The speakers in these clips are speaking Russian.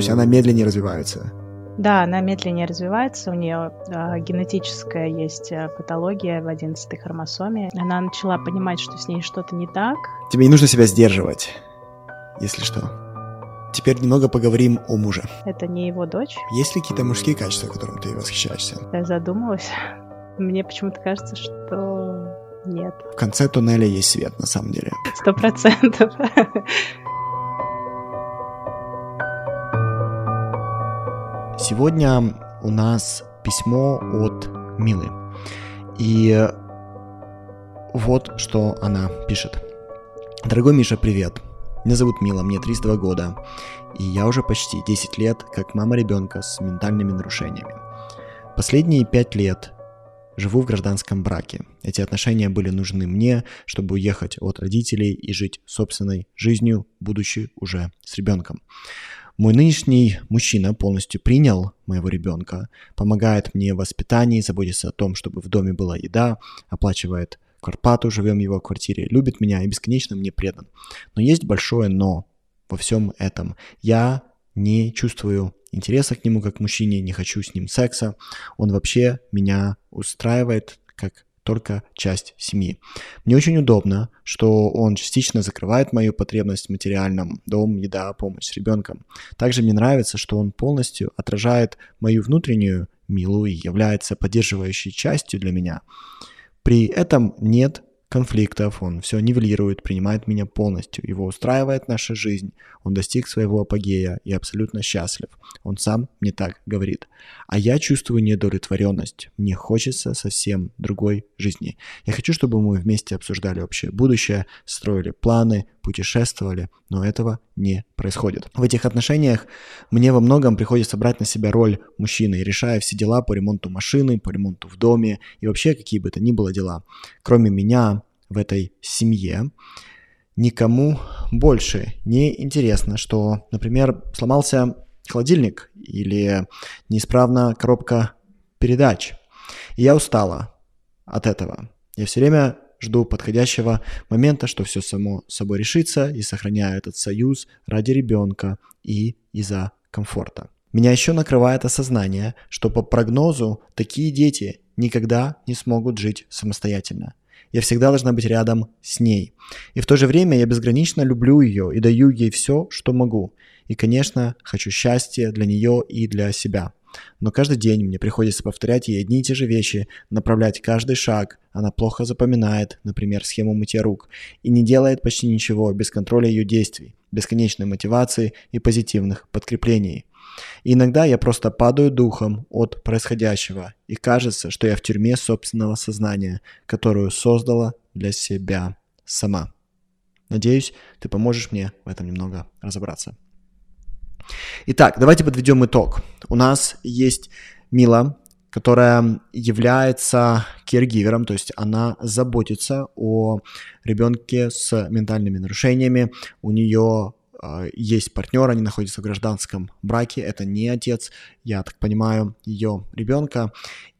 есть она медленнее развивается. Да, она медленнее развивается, у нее э, генетическая есть э, патология в 11 хромосоме. Она начала понимать, что с ней что-то не так. Тебе не нужно себя сдерживать, если что. Теперь немного поговорим о муже. Это не его дочь? Есть ли какие-то мужские качества, которым ты восхищаешься? Я задумалась. Мне почему-то кажется, что нет. В конце туннеля есть свет, на самом деле. Сто процентов. Сегодня у нас письмо от Милы. И вот что она пишет. Дорогой Миша, привет. Меня зовут Мила, мне 32 года, и я уже почти 10 лет как мама ребенка с ментальными нарушениями. Последние 5 лет живу в гражданском браке. Эти отношения были нужны мне, чтобы уехать от родителей и жить собственной жизнью, будучи уже с ребенком. Мой нынешний мужчина полностью принял моего ребенка, помогает мне в воспитании, заботится о том, чтобы в доме была еда, оплачивает Карпату, живем в его квартире, любит меня и бесконечно мне предан. Но есть большое «но» во всем этом. Я не чувствую интереса к нему как мужчине, не хочу с ним секса. Он вообще меня устраивает как только часть семьи. Мне очень удобно, что он частично закрывает мою потребность в материальном, дом, еда, помощь с ребенком. Также мне нравится, что он полностью отражает мою внутреннюю милу и является поддерживающей частью для меня. При этом нет конфликтов, он все нивелирует, принимает меня полностью, его устраивает наша жизнь, он достиг своего апогея и абсолютно счастлив. Он сам мне так говорит. А я чувствую недовлетворенность. Мне хочется совсем другой жизни. Я хочу, чтобы мы вместе обсуждали общее будущее, строили планы, путешествовали, но этого не происходит. В этих отношениях мне во многом приходится брать на себя роль мужчины, решая все дела по ремонту машины, по ремонту в доме и вообще какие бы то ни было дела. Кроме меня в этой семье, никому больше не интересно, что, например, сломался холодильник или неисправна коробка передач. И я устала от этого. Я все время жду подходящего момента, что все само собой решится и сохраняю этот союз ради ребенка и из-за комфорта. Меня еще накрывает осознание, что по прогнозу такие дети никогда не смогут жить самостоятельно. Я всегда должна быть рядом с ней. И в то же время я безгранично люблю ее и даю ей все, что могу. И, конечно, хочу счастья для нее и для себя. Но каждый день мне приходится повторять ей одни и те же вещи, направлять каждый шаг. Она плохо запоминает, например, схему мытья рук, и не делает почти ничего без контроля ее действий, бесконечной мотивации и позитивных подкреплений. И иногда я просто падаю духом от происходящего, и кажется, что я в тюрьме собственного сознания, которую создала для себя сама. Надеюсь, ты поможешь мне в этом немного разобраться. Итак, давайте подведем итог. У нас есть Мила, которая является киргивером, то есть она заботится о ребенке с ментальными нарушениями. У нее э, есть партнер, они находятся в гражданском браке, это не отец, я так понимаю, ее ребенка,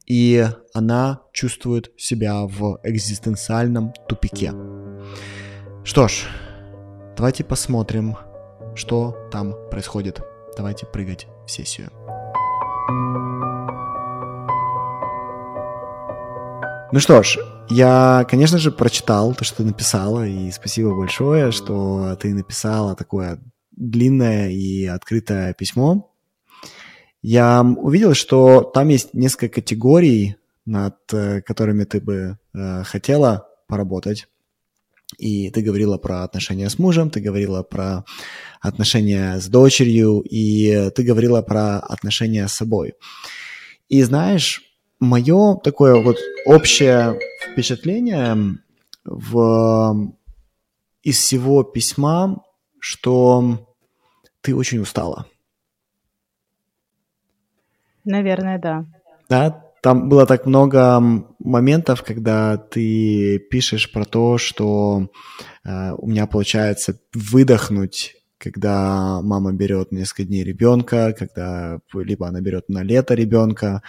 и она чувствует себя в экзистенциальном тупике. Что ж, давайте посмотрим, что там происходит. Давайте прыгать в сессию. Ну что ж, я, конечно же, прочитал то, что ты написала, и спасибо большое, что ты написала такое длинное и открытое письмо. Я увидел, что там есть несколько категорий, над э, которыми ты бы э, хотела поработать. И ты говорила про отношения с мужем, ты говорила про отношения с дочерью, и ты говорила про отношения с собой. И знаешь, мое такое вот общее впечатление в, из всего письма, что ты очень устала. Наверное, да. Да, там было так много моментов, когда ты пишешь про то, что э, у меня получается выдохнуть, когда мама берет несколько дней ребенка, когда либо она берет на лето ребенка.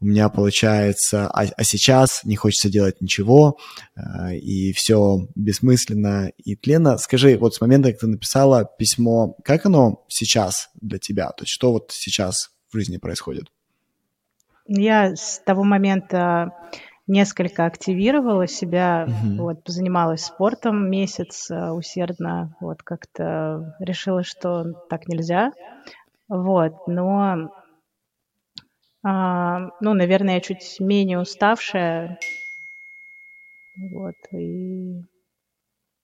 у меня получается, а, а сейчас не хочется делать ничего, э, и все бессмысленно и тленно. Скажи, вот с момента, как ты написала письмо, как оно сейчас для тебя? То есть что вот сейчас в жизни происходит? Я с того момента несколько активировала себя, угу. вот, занималась спортом месяц э, усердно, вот, как-то решила, что так нельзя, вот, но, а, ну, наверное, я чуть менее уставшая, вот, и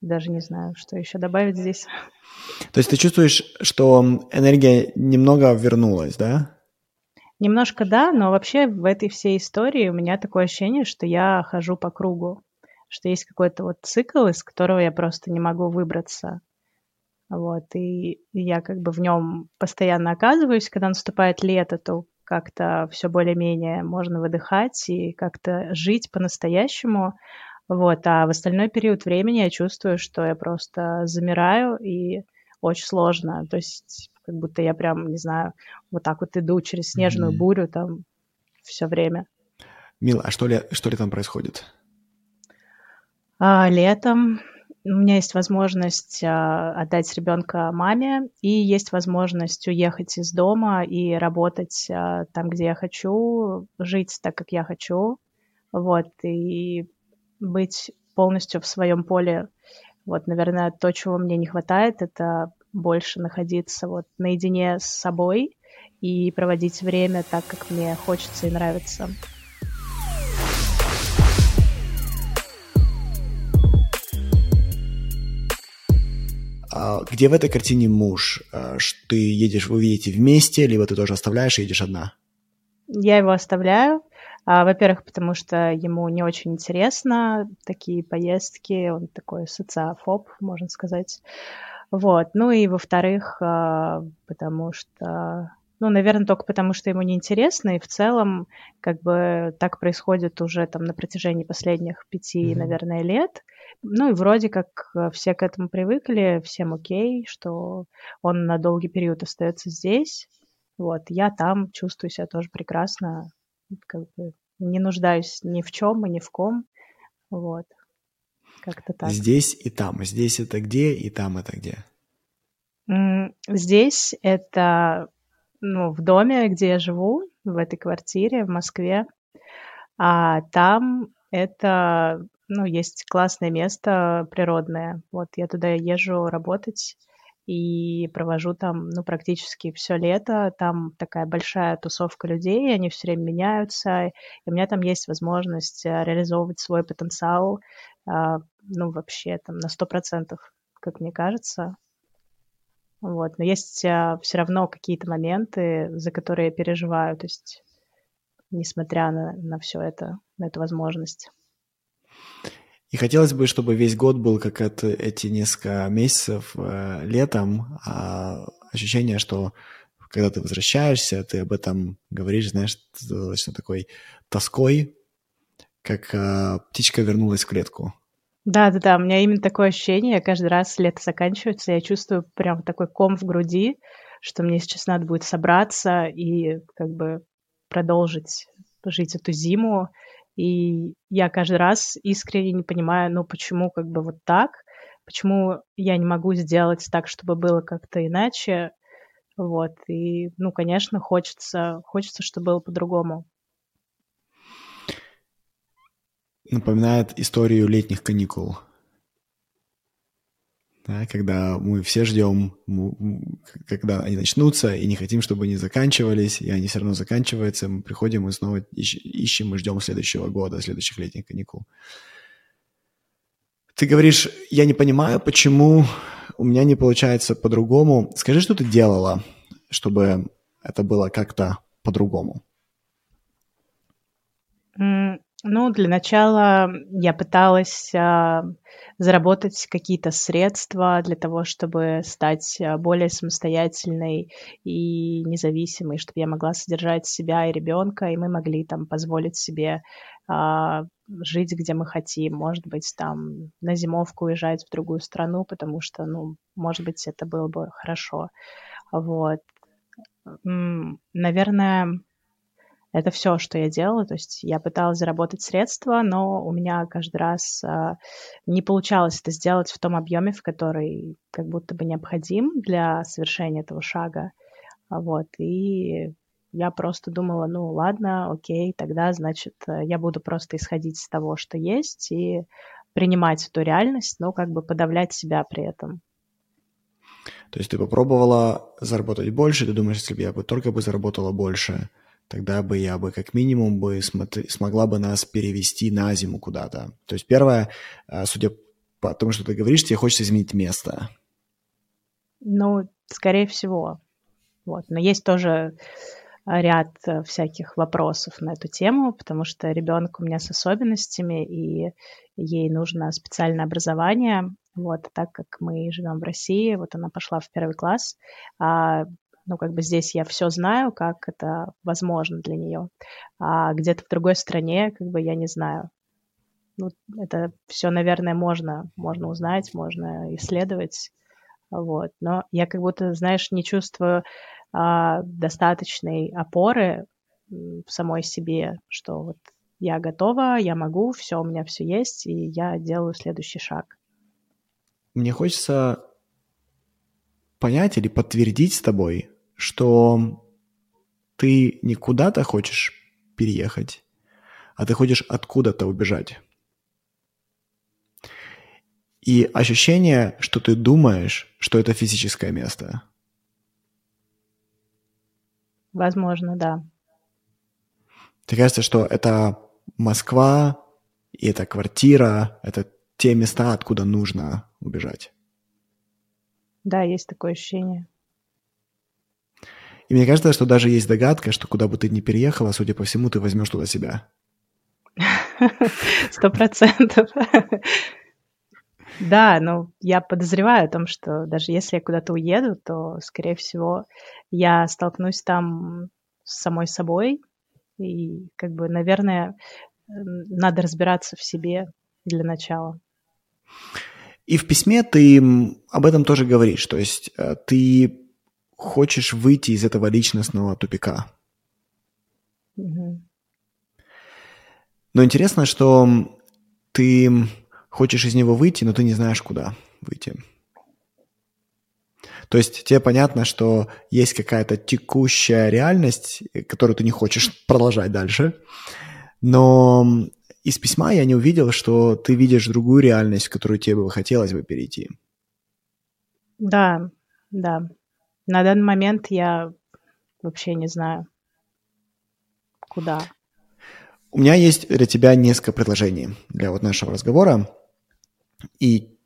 даже не знаю, что еще добавить здесь. То есть ты чувствуешь, что энергия немного вернулась, да? Немножко да, но вообще в этой всей истории у меня такое ощущение, что я хожу по кругу, что есть какой-то вот цикл, из которого я просто не могу выбраться. Вот, и я как бы в нем постоянно оказываюсь. Когда наступает лето, то как-то все более-менее можно выдыхать и как-то жить по-настоящему. Вот, а в остальной период времени я чувствую, что я просто замираю, и очень сложно. То есть как будто я прям, не знаю, вот так вот иду через снежную mm-hmm. бурю там все время. Мила, а что ли, что ли там происходит? А, летом у меня есть возможность а, отдать ребенка маме, и есть возможность уехать из дома и работать а, там, где я хочу, жить так, как я хочу, вот, и быть полностью в своем поле. Вот, наверное, то, чего мне не хватает, это больше находиться вот наедине с собой и проводить время так, как мне хочется и нравится. А где в этой картине муж? А, ты едешь, вы едете вместе, либо ты тоже оставляешь и едешь одна? Я его оставляю. А, во-первых, потому что ему не очень интересно такие поездки, он такой социофоб, можно сказать. Вот. Ну и во-вторых, а, потому что ну, наверное, только потому, что ему неинтересно, и в целом, как бы, так происходит уже там на протяжении последних пяти, mm-hmm. наверное, лет. Ну, и вроде как э, все к этому привыкли, всем окей, что он на долгий период остается здесь. Вот, я там чувствую себя тоже прекрасно, как бы не нуждаюсь ни в чем и ни в ком. Вот. Как-то так. Здесь и там. Здесь это где, и там это где? Здесь это ну, в доме, где я живу, в этой квартире в Москве. А там это, ну, есть классное место природное. Вот я туда езжу работать и провожу там, ну, практически все лето. Там такая большая тусовка людей, они все время меняются, и у меня там есть возможность э, реализовывать свой потенциал а, ну, вообще там на сто процентов, как мне кажется. Вот. Но есть а, все равно какие-то моменты, за которые я переживаю, то есть несмотря на, на все это, на эту возможность. И хотелось бы, чтобы весь год был как это, эти несколько месяцев э, летом, а ощущение, что когда ты возвращаешься, ты об этом говоришь, знаешь, достаточно такой тоской, как э, птичка вернулась в клетку. Да-да-да, у меня именно такое ощущение. Каждый раз лето заканчивается, я чувствую прям такой ком в груди, что мне сейчас надо будет собраться и как бы продолжить жить эту зиму. И я каждый раз искренне не понимаю, ну почему как бы вот так, почему я не могу сделать так, чтобы было как-то иначе. Вот, и, ну, конечно, хочется, хочется, чтобы было по-другому. напоминает историю летних каникул. Да, когда мы все ждем, когда они начнутся, и не хотим, чтобы они заканчивались, и они все равно заканчиваются, мы приходим и снова ищем и ждем следующего года, следующих летних каникул. Ты говоришь, я не понимаю, почему у меня не получается по-другому. Скажи, что ты делала, чтобы это было как-то по-другому? Ну, для начала я пыталась а, заработать какие-то средства для того, чтобы стать а, более самостоятельной и независимой, чтобы я могла содержать себя и ребенка, и мы могли там позволить себе а, жить, где мы хотим, может быть, там на зимовку уезжать в другую страну, потому что, ну, может быть, это было бы хорошо. Вот. Наверное, это все, что я делала. То есть я пыталась заработать средства, но у меня каждый раз а, не получалось это сделать в том объеме, в который как будто бы необходим для совершения этого шага. Вот. И я просто думала, ну ладно, окей, тогда, значит, я буду просто исходить из того, что есть, и принимать эту реальность, но как бы подавлять себя при этом. То есть ты попробовала заработать больше, ты думаешь, если бы я бы только бы заработала больше, тогда бы я бы как минимум бы смогла бы нас перевести на зиму куда-то. То есть первое, а, судя по тому, что ты говоришь, тебе хочется изменить место. Ну, скорее всего. Вот. Но есть тоже ряд э, всяких вопросов на эту тему, потому что ребенок у меня с особенностями, и ей нужно специальное образование. Вот, так как мы живем в России, вот она пошла в первый класс, а, ну, как бы здесь я все знаю, как это возможно для нее. А где-то в другой стране, как бы я не знаю. Ну, это все, наверное, можно, можно узнать, можно исследовать. Вот. Но я как будто, знаешь, не чувствую а, достаточной опоры в самой себе, что вот я готова, я могу, все, у меня все есть, и я делаю следующий шаг. Мне хочется понять или подтвердить с тобой, что ты не куда-то хочешь переехать, а ты хочешь откуда-то убежать. И ощущение, что ты думаешь, что это физическое место. Возможно, да. Тебе кажется, что это Москва, и это квартира, это те места, откуда нужно убежать. Да, есть такое ощущение. И мне кажется, что даже есть догадка, что куда бы ты ни переехала, судя по всему, ты возьмешь туда себя. Сто процентов. Да, ну, я подозреваю о том, что даже если я куда-то уеду, то, скорее всего, я столкнусь там с самой собой. И, как бы, наверное, надо разбираться в себе для начала. И в письме ты об этом тоже говоришь. То есть э, ты хочешь выйти из этого личностного тупика. Но интересно, что ты хочешь из него выйти, но ты не знаешь, куда выйти. То есть тебе понятно, что есть какая-то текущая реальность, которую ты не хочешь продолжать дальше, но из письма я не увидел, что ты видишь другую реальность, в которую тебе бы хотелось бы перейти. Да, да. На данный момент я вообще не знаю, куда. У меня есть для тебя несколько предложений для вот нашего разговора. И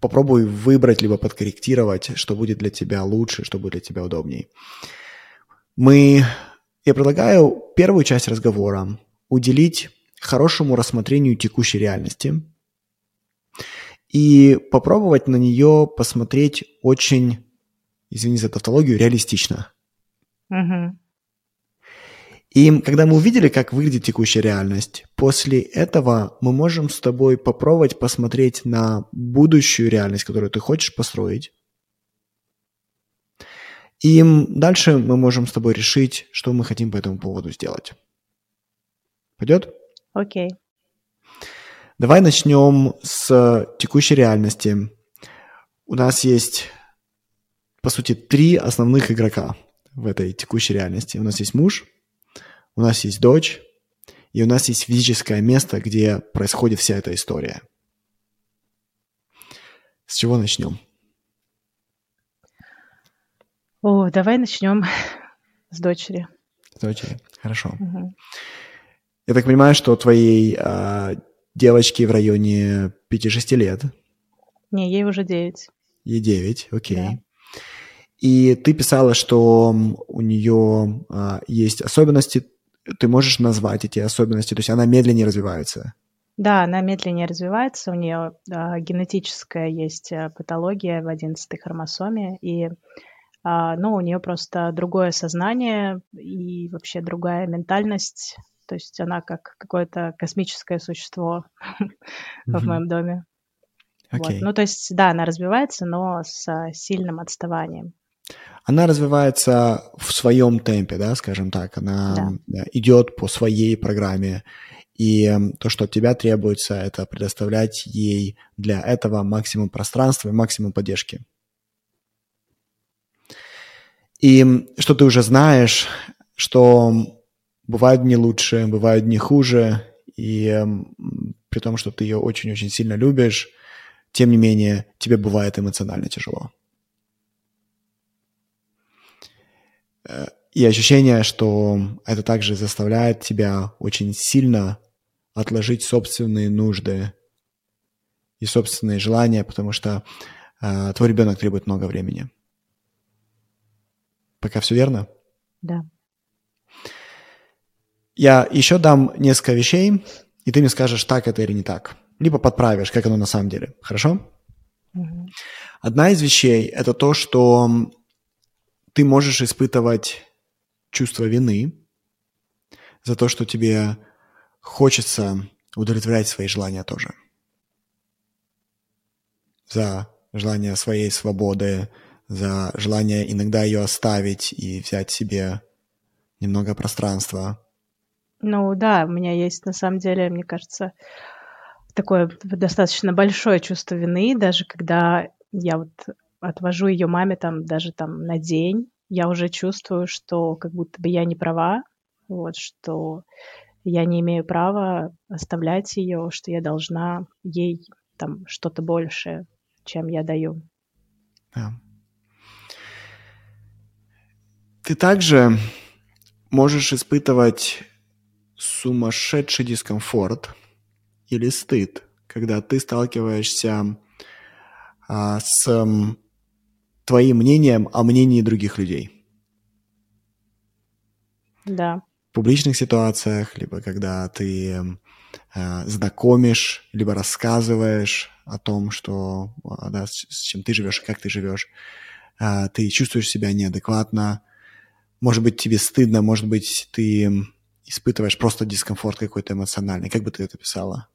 попробуй выбрать либо подкорректировать, что будет для тебя лучше, что будет для тебя удобней. Мы, я предлагаю первую часть разговора уделить хорошему рассмотрению текущей реальности и попробовать на нее посмотреть очень, извини за тавтологию, реалистично. Угу. И когда мы увидели, как выглядит текущая реальность, после этого мы можем с тобой попробовать посмотреть на будущую реальность, которую ты хочешь построить. И дальше мы можем с тобой решить, что мы хотим по этому поводу сделать. Пойдет? Окей. Okay. Давай начнем с текущей реальности. У нас есть, по сути, три основных игрока в этой текущей реальности. У нас есть муж – у нас есть дочь, и у нас есть физическое место, где происходит вся эта история. С чего начнем? О, давай начнем с дочери. С дочери, хорошо. Угу. Я так понимаю, что твоей а, девочке в районе 5-6 лет. Не, ей уже 9. Ей 9, окей. Да. И ты писала, что у нее а, есть особенности ты можешь назвать эти особенности? То есть она медленнее развивается? Да, она медленнее развивается, у нее а, генетическая есть э, патология в 11 хромосоме, и а, ну, у нее просто другое сознание и вообще другая ментальность, то есть она как какое-то космическое существо в моем доме. Okay. Вот. Ну, то есть, да, она развивается, но с сильным отставанием. Она развивается в своем темпе, да, скажем так, она да. идет по своей программе, и эм, то, что от тебя требуется, это предоставлять ей для этого максимум пространства и максимум поддержки. И что ты уже знаешь, что бывают дни лучше, бывают дни хуже, и эм, при том, что ты ее очень-очень сильно любишь, тем не менее, тебе бывает эмоционально тяжело. И ощущение, что это также заставляет тебя очень сильно отложить собственные нужды и собственные желания, потому что э, твой ребенок требует много времени. Пока все верно? Да. Я еще дам несколько вещей, и ты мне скажешь, так это или не так. Либо подправишь, как оно на самом деле. Хорошо? Угу. Одна из вещей – это то, что ты можешь испытывать чувство вины за то, что тебе хочется удовлетворять свои желания тоже. За желание своей свободы, за желание иногда ее оставить и взять себе немного пространства. Ну да, у меня есть на самом деле, мне кажется, такое достаточно большое чувство вины, даже когда я вот отвожу ее маме там даже там на день, я уже чувствую, что как будто бы я не права, вот, что я не имею права оставлять ее, что я должна ей там что-то большее, чем я даю. Да. Ты также можешь испытывать сумасшедший дискомфорт или стыд, когда ты сталкиваешься а, с твоим мнением о мнении других людей. Да публичных ситуациях, либо когда ты э, знакомишь, либо рассказываешь о том, что, а, да, с, чем ты живешь и как ты живешь, э, ты чувствуешь себя неадекватно, может быть, тебе стыдно, может быть, ты испытываешь просто дискомфорт какой-то эмоциональный. Как бы ты это писала?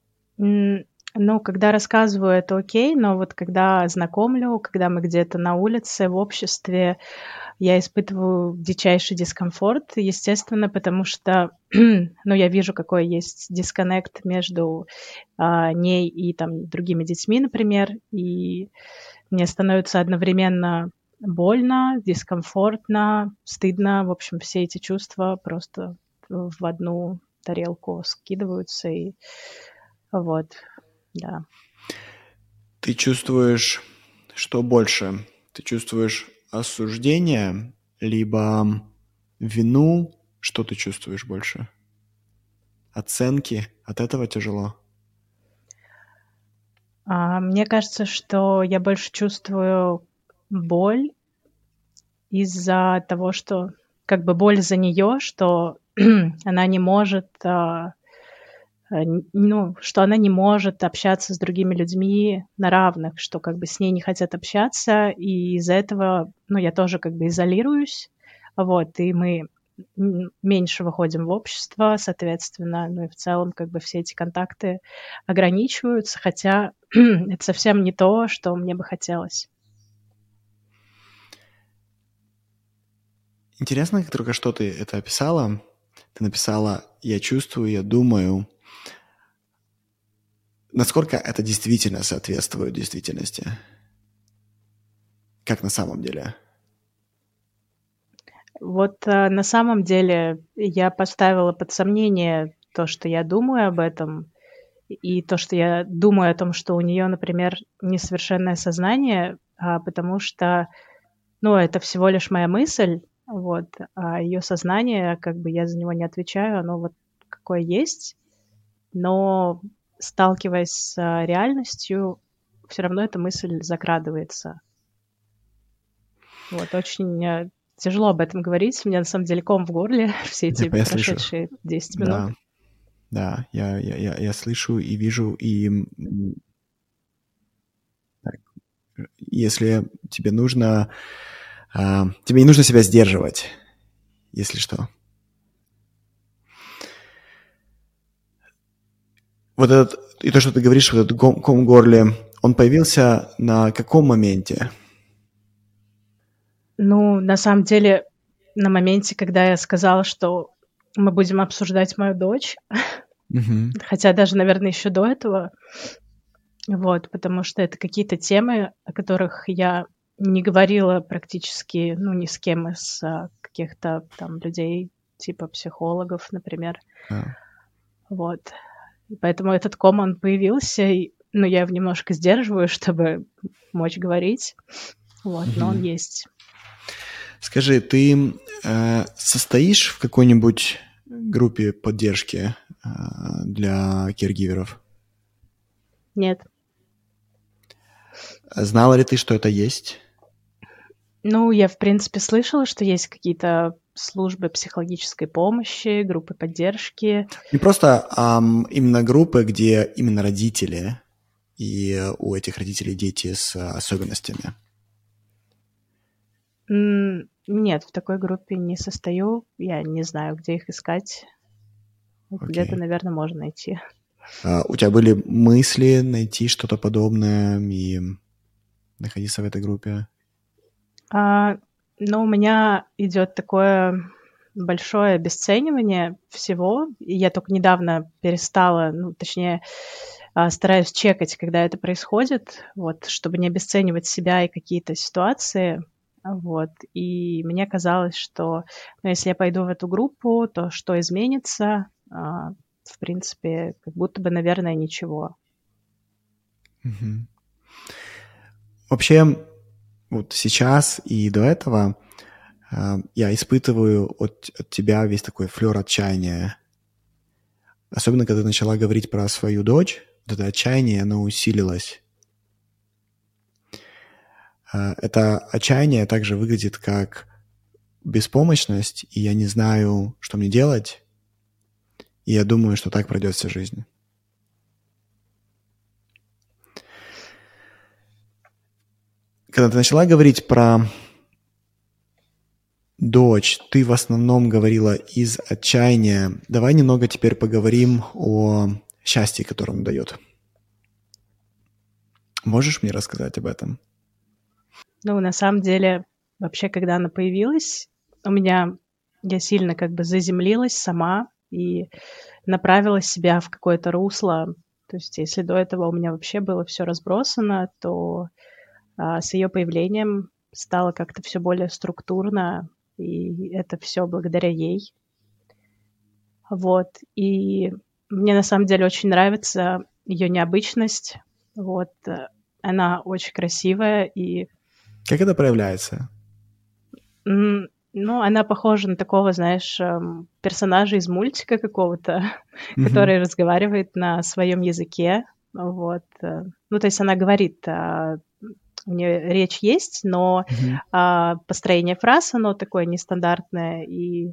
Ну, когда рассказываю, это окей, но вот когда знакомлю, когда мы где-то на улице, в обществе, я испытываю дичайший дискомфорт, естественно, потому что, ну, я вижу, какой есть дисконнект между а, ней и там другими детьми, например, и мне становится одновременно больно, дискомфортно, стыдно, в общем, все эти чувства просто в одну тарелку скидываются и вот, да. Ты чувствуешь, что больше? Ты чувствуешь осуждение, либо вину? Что ты чувствуешь больше? Оценки? От этого тяжело? А, мне кажется, что я больше чувствую боль из-за того, что как бы боль за нее, что она не может а, ну, что она не может общаться с другими людьми на равных, что как бы с ней не хотят общаться, и из-за этого, ну, я тоже как бы изолируюсь, вот, и мы меньше выходим в общество, соответственно, ну и в целом как бы все эти контакты ограничиваются, хотя это совсем не то, что мне бы хотелось. Интересно, как только что ты это описала. Ты написала «я чувствую, я думаю», насколько это действительно соответствует действительности? Как на самом деле? Вот э, на самом деле я поставила под сомнение то, что я думаю об этом, и то, что я думаю о том, что у нее, например, несовершенное сознание, а, потому что, ну, это всего лишь моя мысль, вот, а ее сознание, как бы я за него не отвечаю, оно вот какое есть, но сталкиваясь с а, реальностью, все равно эта мысль закрадывается. Вот, очень э, тяжело об этом говорить. У меня на самом деле ком в горле все эти я прошедшие слышу. 10 минут. Да, да я, я, я, я слышу и вижу, и так, если тебе нужно, а, тебе не нужно себя сдерживать, если что. Вот этот, и то, что ты говоришь, вот этот ком в горле, он появился на каком моменте? Ну, на самом деле, на моменте, когда я сказала, что мы будем обсуждать мою дочь, Мгм. хотя даже, наверное, еще до этого, вот, потому что это какие-то темы, о которых я не говорила практически, ну, ни с кем из а, каких-то там людей, типа психологов, например. А. Вот. Поэтому этот ком, он появился, и, ну, я его немножко сдерживаю, чтобы мочь говорить. Вот, но он есть. Скажи, ты э, состоишь в какой-нибудь группе поддержки э, для киргиверов? Нет. Знала ли ты, что это есть? Ну, я, в принципе, слышала, что есть какие-то службы психологической помощи, группы поддержки. Не просто ам, именно группы, где именно родители, и у этих родителей дети с особенностями. Нет, в такой группе не состою. Я не знаю, где их искать. Где-то, Окей. наверное, можно найти. А, у тебя были мысли найти что-то подобное и находиться в этой группе? А, но у меня идет такое большое обесценивание всего. И я только недавно перестала, ну, точнее, а, стараюсь чекать, когда это происходит, вот, чтобы не обесценивать себя и какие-то ситуации. Вот. И мне казалось, что ну, если я пойду в эту группу, то что изменится? А, в принципе, как будто бы, наверное, ничего. Мгм. Вообще, вот сейчас и до этого э, я испытываю от, от тебя весь такой флер отчаяния. Особенно, когда ты начала говорить про свою дочь, вот это отчаяние, оно усилилось. Э, Это отчаяние также выглядит как беспомощность, и я не знаю, что мне делать, и я думаю, что так пройдет вся жизнь. Когда ты начала говорить про дочь, ты в основном говорила из отчаяния. Давай немного теперь поговорим о счастье, которое он дает. Можешь мне рассказать об этом? Ну, на самом деле, вообще, когда она появилась, у меня я сильно как бы заземлилась сама и направила себя в какое-то русло. То есть, если до этого у меня вообще было все разбросано, то с ее появлением стало как-то все более структурно, и это все благодаря ей. Вот. И мне на самом деле очень нравится ее необычность. Вот. Она очень красивая и Как это проявляется? Ну, она похожа на такого, знаешь, эм, персонажа из мультика какого-то, Мгм. который разговаривает на своем языке. Вот. э. Ну, то есть она говорит, а, у нее речь есть, но Мгм. а, построение фраз, оно такое нестандартное, и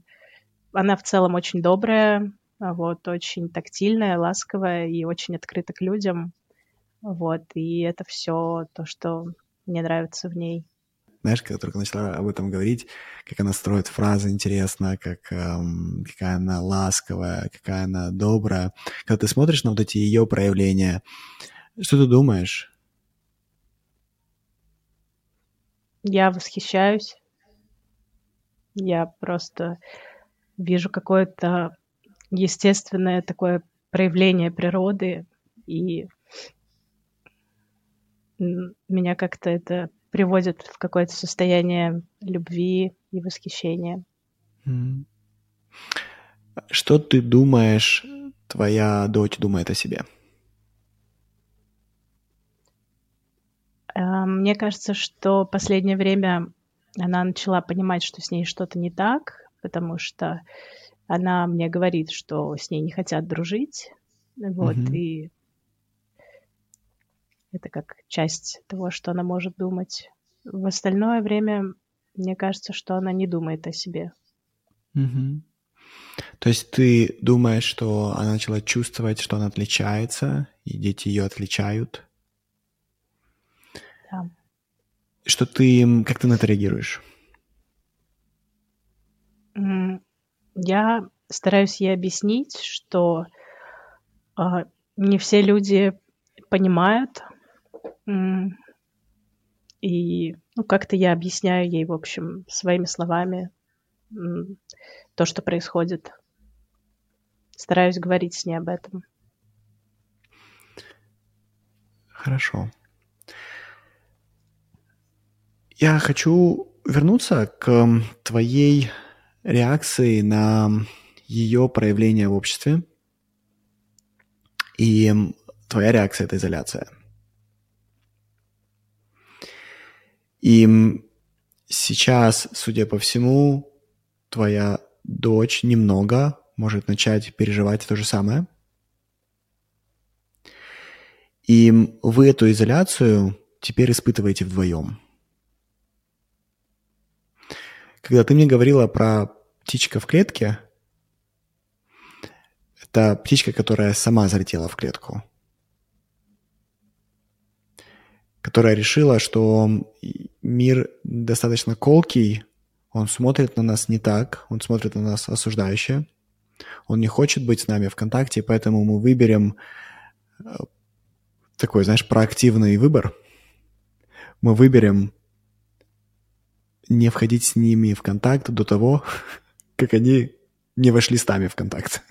она в целом очень добрая, а, вот, очень тактильная, ласковая и очень открыта к людям. Вот, и это все то, что мне нравится в ней. Знаешь, когда только начала об этом говорить, как она строит фразы интересно, как, эм, какая она ласковая, какая она добрая. Когда ты смотришь на вот эти ее проявления, что ты думаешь? Я восхищаюсь. Я просто вижу какое-то естественное такое проявление природы, и меня как-то это приводит в какое-то состояние любви и восхищения. Что ты думаешь, твоя дочь думает о себе? А, Мне кажется, что последнее время она начала понимать, что с ней что-то не так, потому что она мне говорит, что с ней не хотят дружить. Вот, Мгм. и это как часть того, что она может думать. В остальное время мне кажется, что она не думает о себе. Мгм. То есть ты думаешь, что она начала чувствовать, что она отличается, и дети ее отличают? Да. Что ты, как ты на это реагируешь? Я стараюсь ей объяснить, что а, не все люди понимают, И ну, как-то я объясняю ей, в общем, своими словами то, что происходит. Стараюсь говорить с ней об этом. Хорошо. Я хочу вернуться к твоей реакции на ее проявление в обществе. И твоя реакция – это изоляция. И сейчас, судя по всему, твоя дочь немного может начать переживать то же самое. И вы эту изоляцию теперь испытываете вдвоем. Когда ты мне говорила про птичка в клетке, это птичка, которая сама залетела в клетку. Которая решила, что мир достаточно колкий, он смотрит на нас не так, он смотрит на нас осуждающе, он не хочет быть с нами в контакте, поэтому мы выберем э, такой, знаешь, проактивный выбор. Мы выберем не входить с ними в контакт до того, как они не вошли с нами в контакт.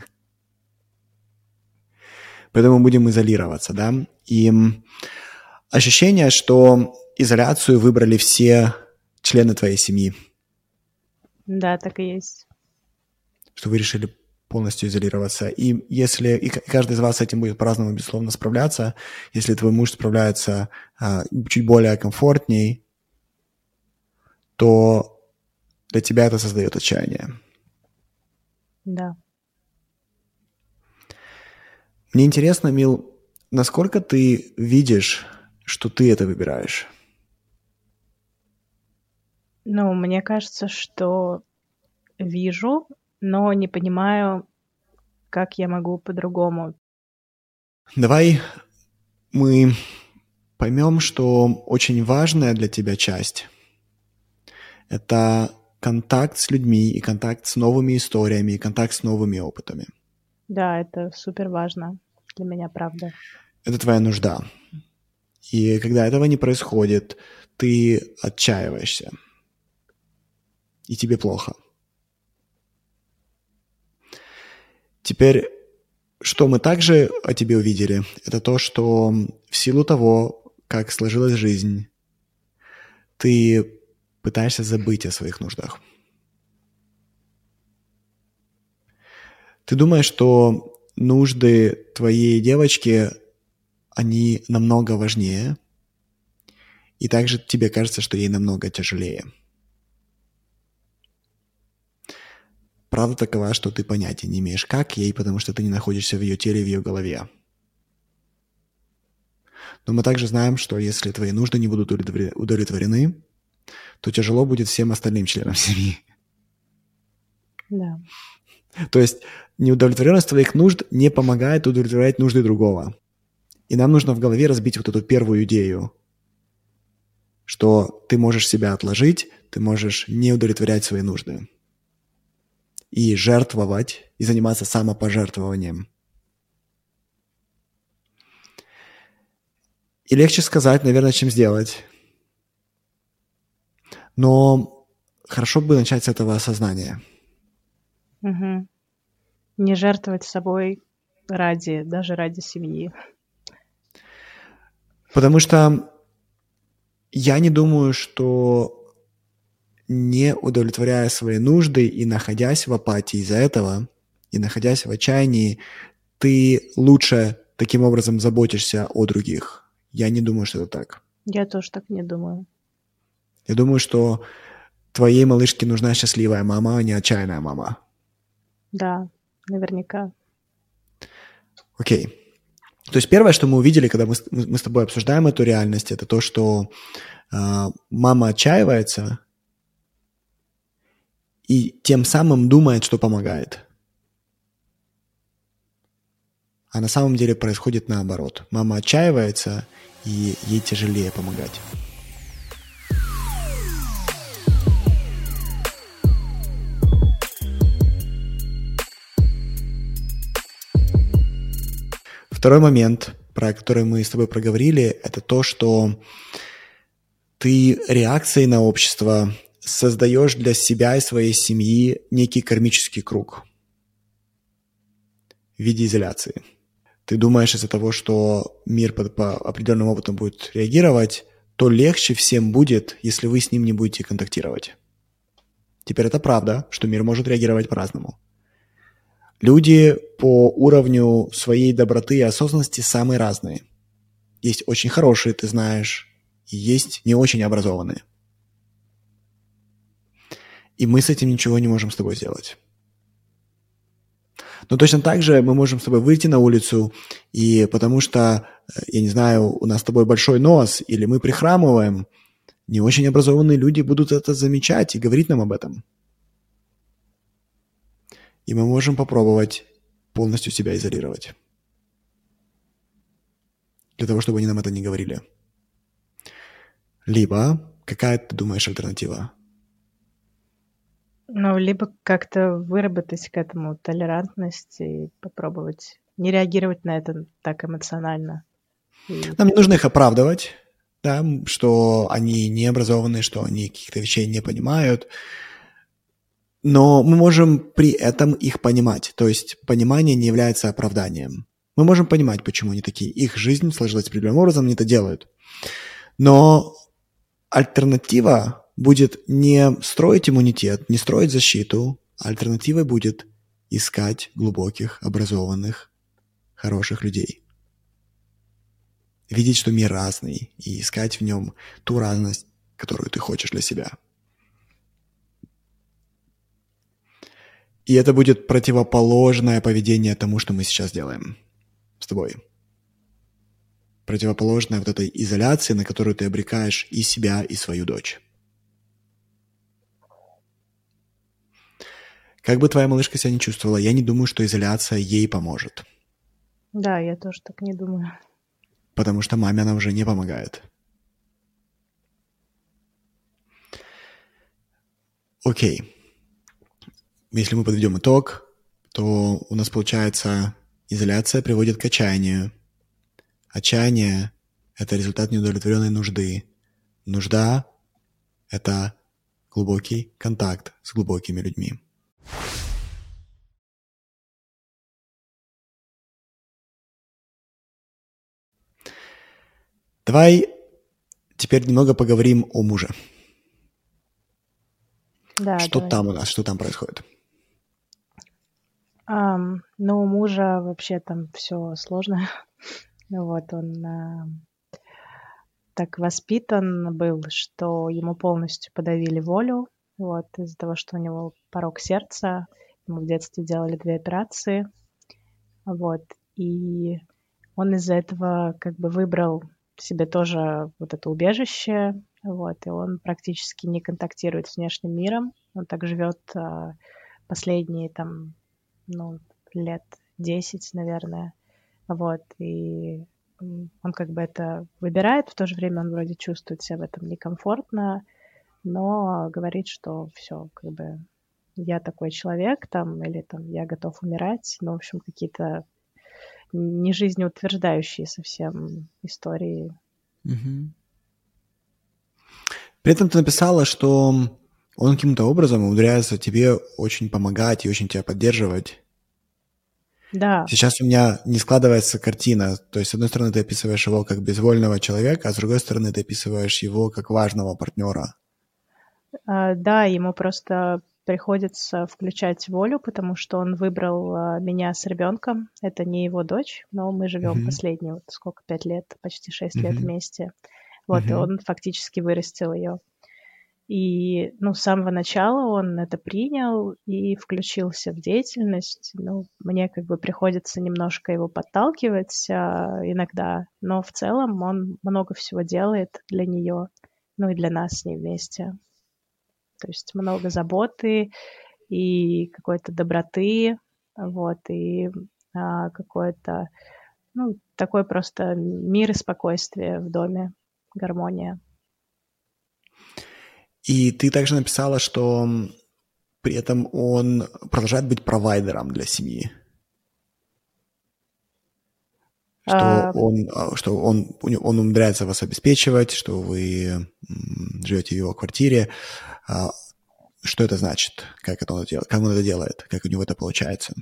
Поэтому будем изолироваться, да. И ощущение, что изоляцию выбрали все члены твоей семьи. Да, так и есть. Что вы решили полностью изолироваться. И если и каждый из вас с этим будет по-разному, безусловно, справляться, если твой муж справляется а, чуть более комфортней, то для тебя это создает отчаяние. Да. Мне интересно, Мил, насколько ты видишь, что ты это выбираешь? Ну, мне кажется, что вижу, но не понимаю, как я могу по-другому. Давай мы поймем, что очень важная для тебя часть – это контакт с людьми и контакт с новыми историями и контакт с новыми опытами. Да, это супер важно для меня, правда. Это твоя нужда. И когда этого не происходит, ты отчаиваешься. И тебе плохо. Теперь, что мы также о тебе увидели, это то, что в силу того, как сложилась жизнь, ты пытаешься забыть о своих нуждах. Ты думаешь, что нужды твоей девочки, они намного важнее, и также тебе кажется, что ей намного тяжелее – Правда такова, что ты понятия не имеешь, как ей, потому что ты не находишься в ее теле, в ее голове. Но мы также знаем, что если твои нужды не будут удовлетворены, то тяжело будет всем остальным членам семьи. Да. То есть неудовлетворенность твоих нужд не помогает удовлетворять нужды другого. И нам нужно в голове разбить вот эту первую идею, что ты можешь себя отложить, ты можешь не удовлетворять свои нужды и жертвовать, и заниматься самопожертвованием. И легче сказать, наверное, чем сделать. Но хорошо бы начать с этого осознания. Угу. Не жертвовать собой ради, даже ради семьи. Потому что я не думаю, что не удовлетворяя свои нужды и находясь в апатии из-за этого, и находясь в отчаянии, ты лучше таким образом заботишься о других. Я не думаю, что это так. Я тоже так не думаю. Я думаю, что твоей малышке нужна счастливая мама, а не отчаянная мама. Да, наверняка. Окей. То есть первое, что мы увидели, когда мы, мы с тобой обсуждаем эту реальность, это то, что э, мама отчаивается, и тем самым думает, что помогает. А на самом деле происходит наоборот. Мама отчаивается, и ей тяжелее помогать. Второй момент, про который мы с тобой проговорили, это то, что ты реакцией на общество создаешь для себя и своей семьи некий кармический круг в виде изоляции. Ты думаешь из-за того, что мир по, по определенным опытам будет реагировать, то легче всем будет, если вы с ним не будете контактировать. Теперь это правда, что мир может реагировать по-разному. Люди по уровню своей доброты и осознанности самые разные. Есть очень хорошие, ты знаешь, и есть не очень образованные. И мы с этим ничего не можем с тобой сделать. Но точно так же мы можем с тобой выйти на улицу, и потому что, э, я не знаю, у нас с тобой большой нос, или мы прихрамываем, не очень образованные люди будут это замечать и говорить нам об этом. И мы можем попробовать полностью себя изолировать. Для того, чтобы они нам это не говорили. Либо, какая ты думаешь альтернатива? Ну, либо как-то выработать к этому толерантность и попробовать не реагировать на это так эмоционально. Нам не нужно их оправдывать, да, что они не образованные, что они каких-то вещей не понимают, но мы можем при этом их понимать. То есть понимание не является оправданием. Мы можем понимать, почему они такие. Их жизнь сложилась определенным образом, они это делают. Но альтернатива будет не строить иммунитет, не строить защиту. Альтернативой будет искать глубоких, образованных, хороших людей. Видеть, что мир разный, и искать в нем ту разность, которую ты хочешь для себя. И это будет противоположное поведение тому, что мы сейчас делаем с тобой. Противоположное вот этой изоляции, на которую ты обрекаешь и себя, и свою дочь. Как бы твоя малышка себя не чувствовала, я не думаю, что изоляция ей поможет. Да, я тоже так не думаю. Потому что маме она уже не помогает. Окей. Если мы подведем итог, то у нас получается изоляция приводит к отчаянию. Отчаяние – это результат неудовлетворенной нужды. Нужда – это глубокий контакт с глубокими людьми. Давай теперь немного поговорим о муже. Да, что давай. там у нас, что там происходит? Um, ну, у мужа вообще там все сложно. вот он uh, так воспитан был, что ему полностью подавили волю. Вот, из-за того, что у него порог сердца. Ему в детстве делали две операции. Вот, и он из-за этого как бы выбрал себе тоже вот это убежище, вот, и он практически не контактирует с внешним миром. Он так живет а, последние там, ну, лет 10, наверное. Вот, и он как бы это выбирает, в то же время он вроде чувствует себя в этом некомфортно, но говорит, что все, как бы я такой человек там, или там я готов умирать, ну, в общем, какие-то не жизнеутверждающие совсем истории. Угу. При этом ты написала, что он каким-то образом умудряется тебе очень помогать и очень тебя поддерживать. Да. Сейчас у меня не складывается картина. То есть, с одной стороны, ты описываешь его как безвольного человека, а с другой стороны, ты описываешь его как важного партнера. А, да, ему просто приходится включать волю, потому что он выбрал а, меня с ребенком. Это не его дочь, но мы живем mm-hmm. последние, вот сколько, пять лет, почти шесть mm-hmm. лет вместе. Вот, mm-hmm. и он фактически вырастил ее. И, ну, с самого начала он это принял и включился в деятельность. Ну, мне как бы приходится немножко его подталкивать а, иногда, но в целом он много всего делает для нее, ну и для нас с ней вместе. То есть много заботы и какой-то доброты, вот, и а, какое-то, ну, такой просто мир и спокойствие в доме, гармония. И ты также написала, что при этом он продолжает быть провайдером для семьи. Что а... он, а, что он, он умудряется вас обеспечивать, что вы живете в его квартире. А, что это значит? Как это он делает? Как он это делает? Как у него это получается?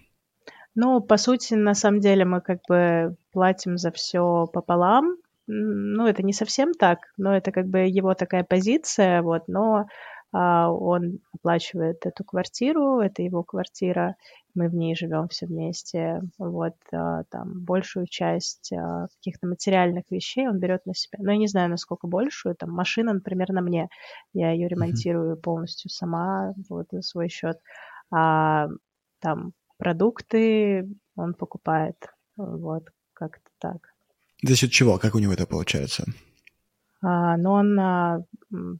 Ну, по сути, на самом деле мы как бы платим за все пополам. Ну, это не совсем так, но это как бы его такая позиция, вот, но а, он оплачивает эту квартиру, это его квартира, мы в ней живем все вместе, вот, а, там, большую часть а, каких-то материальных вещей он берет на себя, но я не знаю, насколько большую, там, машина, например, на мне, я ее ремонтирую mm-hmm. полностью сама, вот, за свой счет, а там продукты он покупает, вот, как-то так. За счет чего? Как у него это получается? А, но он а,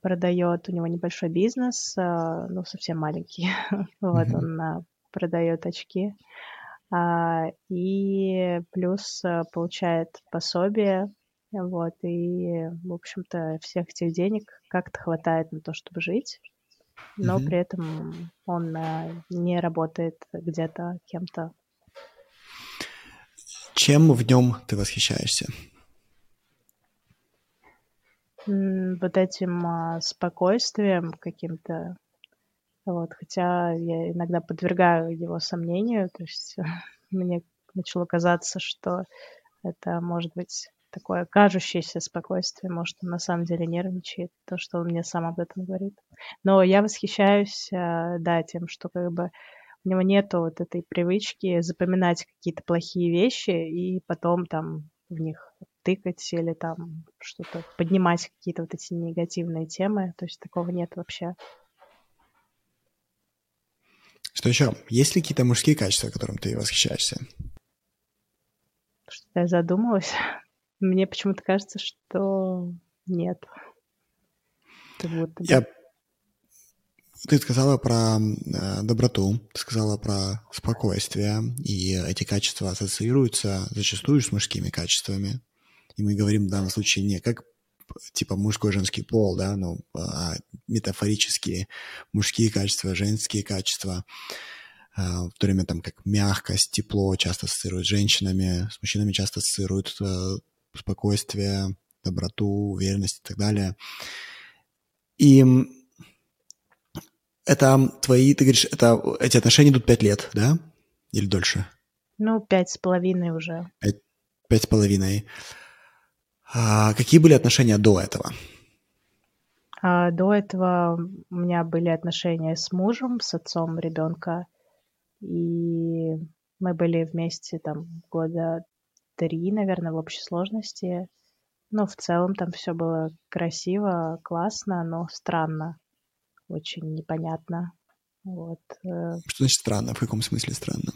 продает, у него небольшой бизнес, а, ну, совсем маленький. вот, он продает очки. И плюс получает пособие, вот, и, в общем-то, всех этих денег как-то хватает на то, чтобы жить, но при этом он не работает где-то кем-то. Чем в нем ты восхищаешься? вот этим а, спокойствием каким-то. Вот, хотя я иногда подвергаю его сомнению, то есть мне начало казаться, что это может быть такое кажущееся спокойствие, может, он на самом деле нервничает, то, что он мне сам об этом говорит. Но я восхищаюсь, а, да, тем, что как бы у него нету вот этой привычки запоминать какие-то плохие вещи и потом там в них тыкать или там что-то поднимать какие-то вот эти негативные темы. То есть такого нет вообще. Что еще? Есть ли какие-то мужские качества, которым ты восхищаешься? Что-то я задумалась. Мне почему-то кажется, что нет. будто бы... Я... Ты сказала про э, доброту, ты сказала про спокойствие, и эти качества ассоциируются зачастую с мужскими качествами и мы говорим в данном случае не как типа мужской женский пол, да, ну, а метафорические мужские качества, женские качества, а, в то время там как мягкость, тепло часто ассоциируют с женщинами, с мужчинами часто ассоциируют э, спокойствие, доброту, уверенность и так далее. И это твои, ты говоришь, это, эти отношения идут пять лет, да? Или дольше? Ну, пять с половиной уже. Пять, пять с половиной. А какие были отношения до этого? А, до этого у меня были отношения с мужем, с отцом ребенка. И мы были вместе там года три, наверное, в общей сложности. Ну, в целом там все было красиво, классно, но странно. Очень непонятно. Вот. Э. Что значит странно? В каком смысле странно?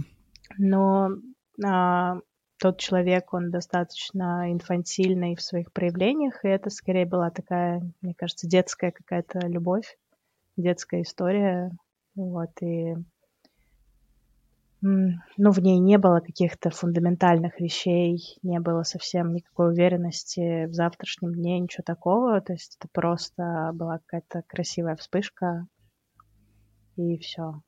Но а, тот человек, он достаточно инфантильный в своих проявлениях, и это скорее была такая, мне кажется, детская какая-то любовь, детская история, вот, и ну, в ней не было каких-то фундаментальных вещей, не было совсем никакой уверенности в завтрашнем дне, ничего такого, то есть это просто была какая-то красивая вспышка, и все.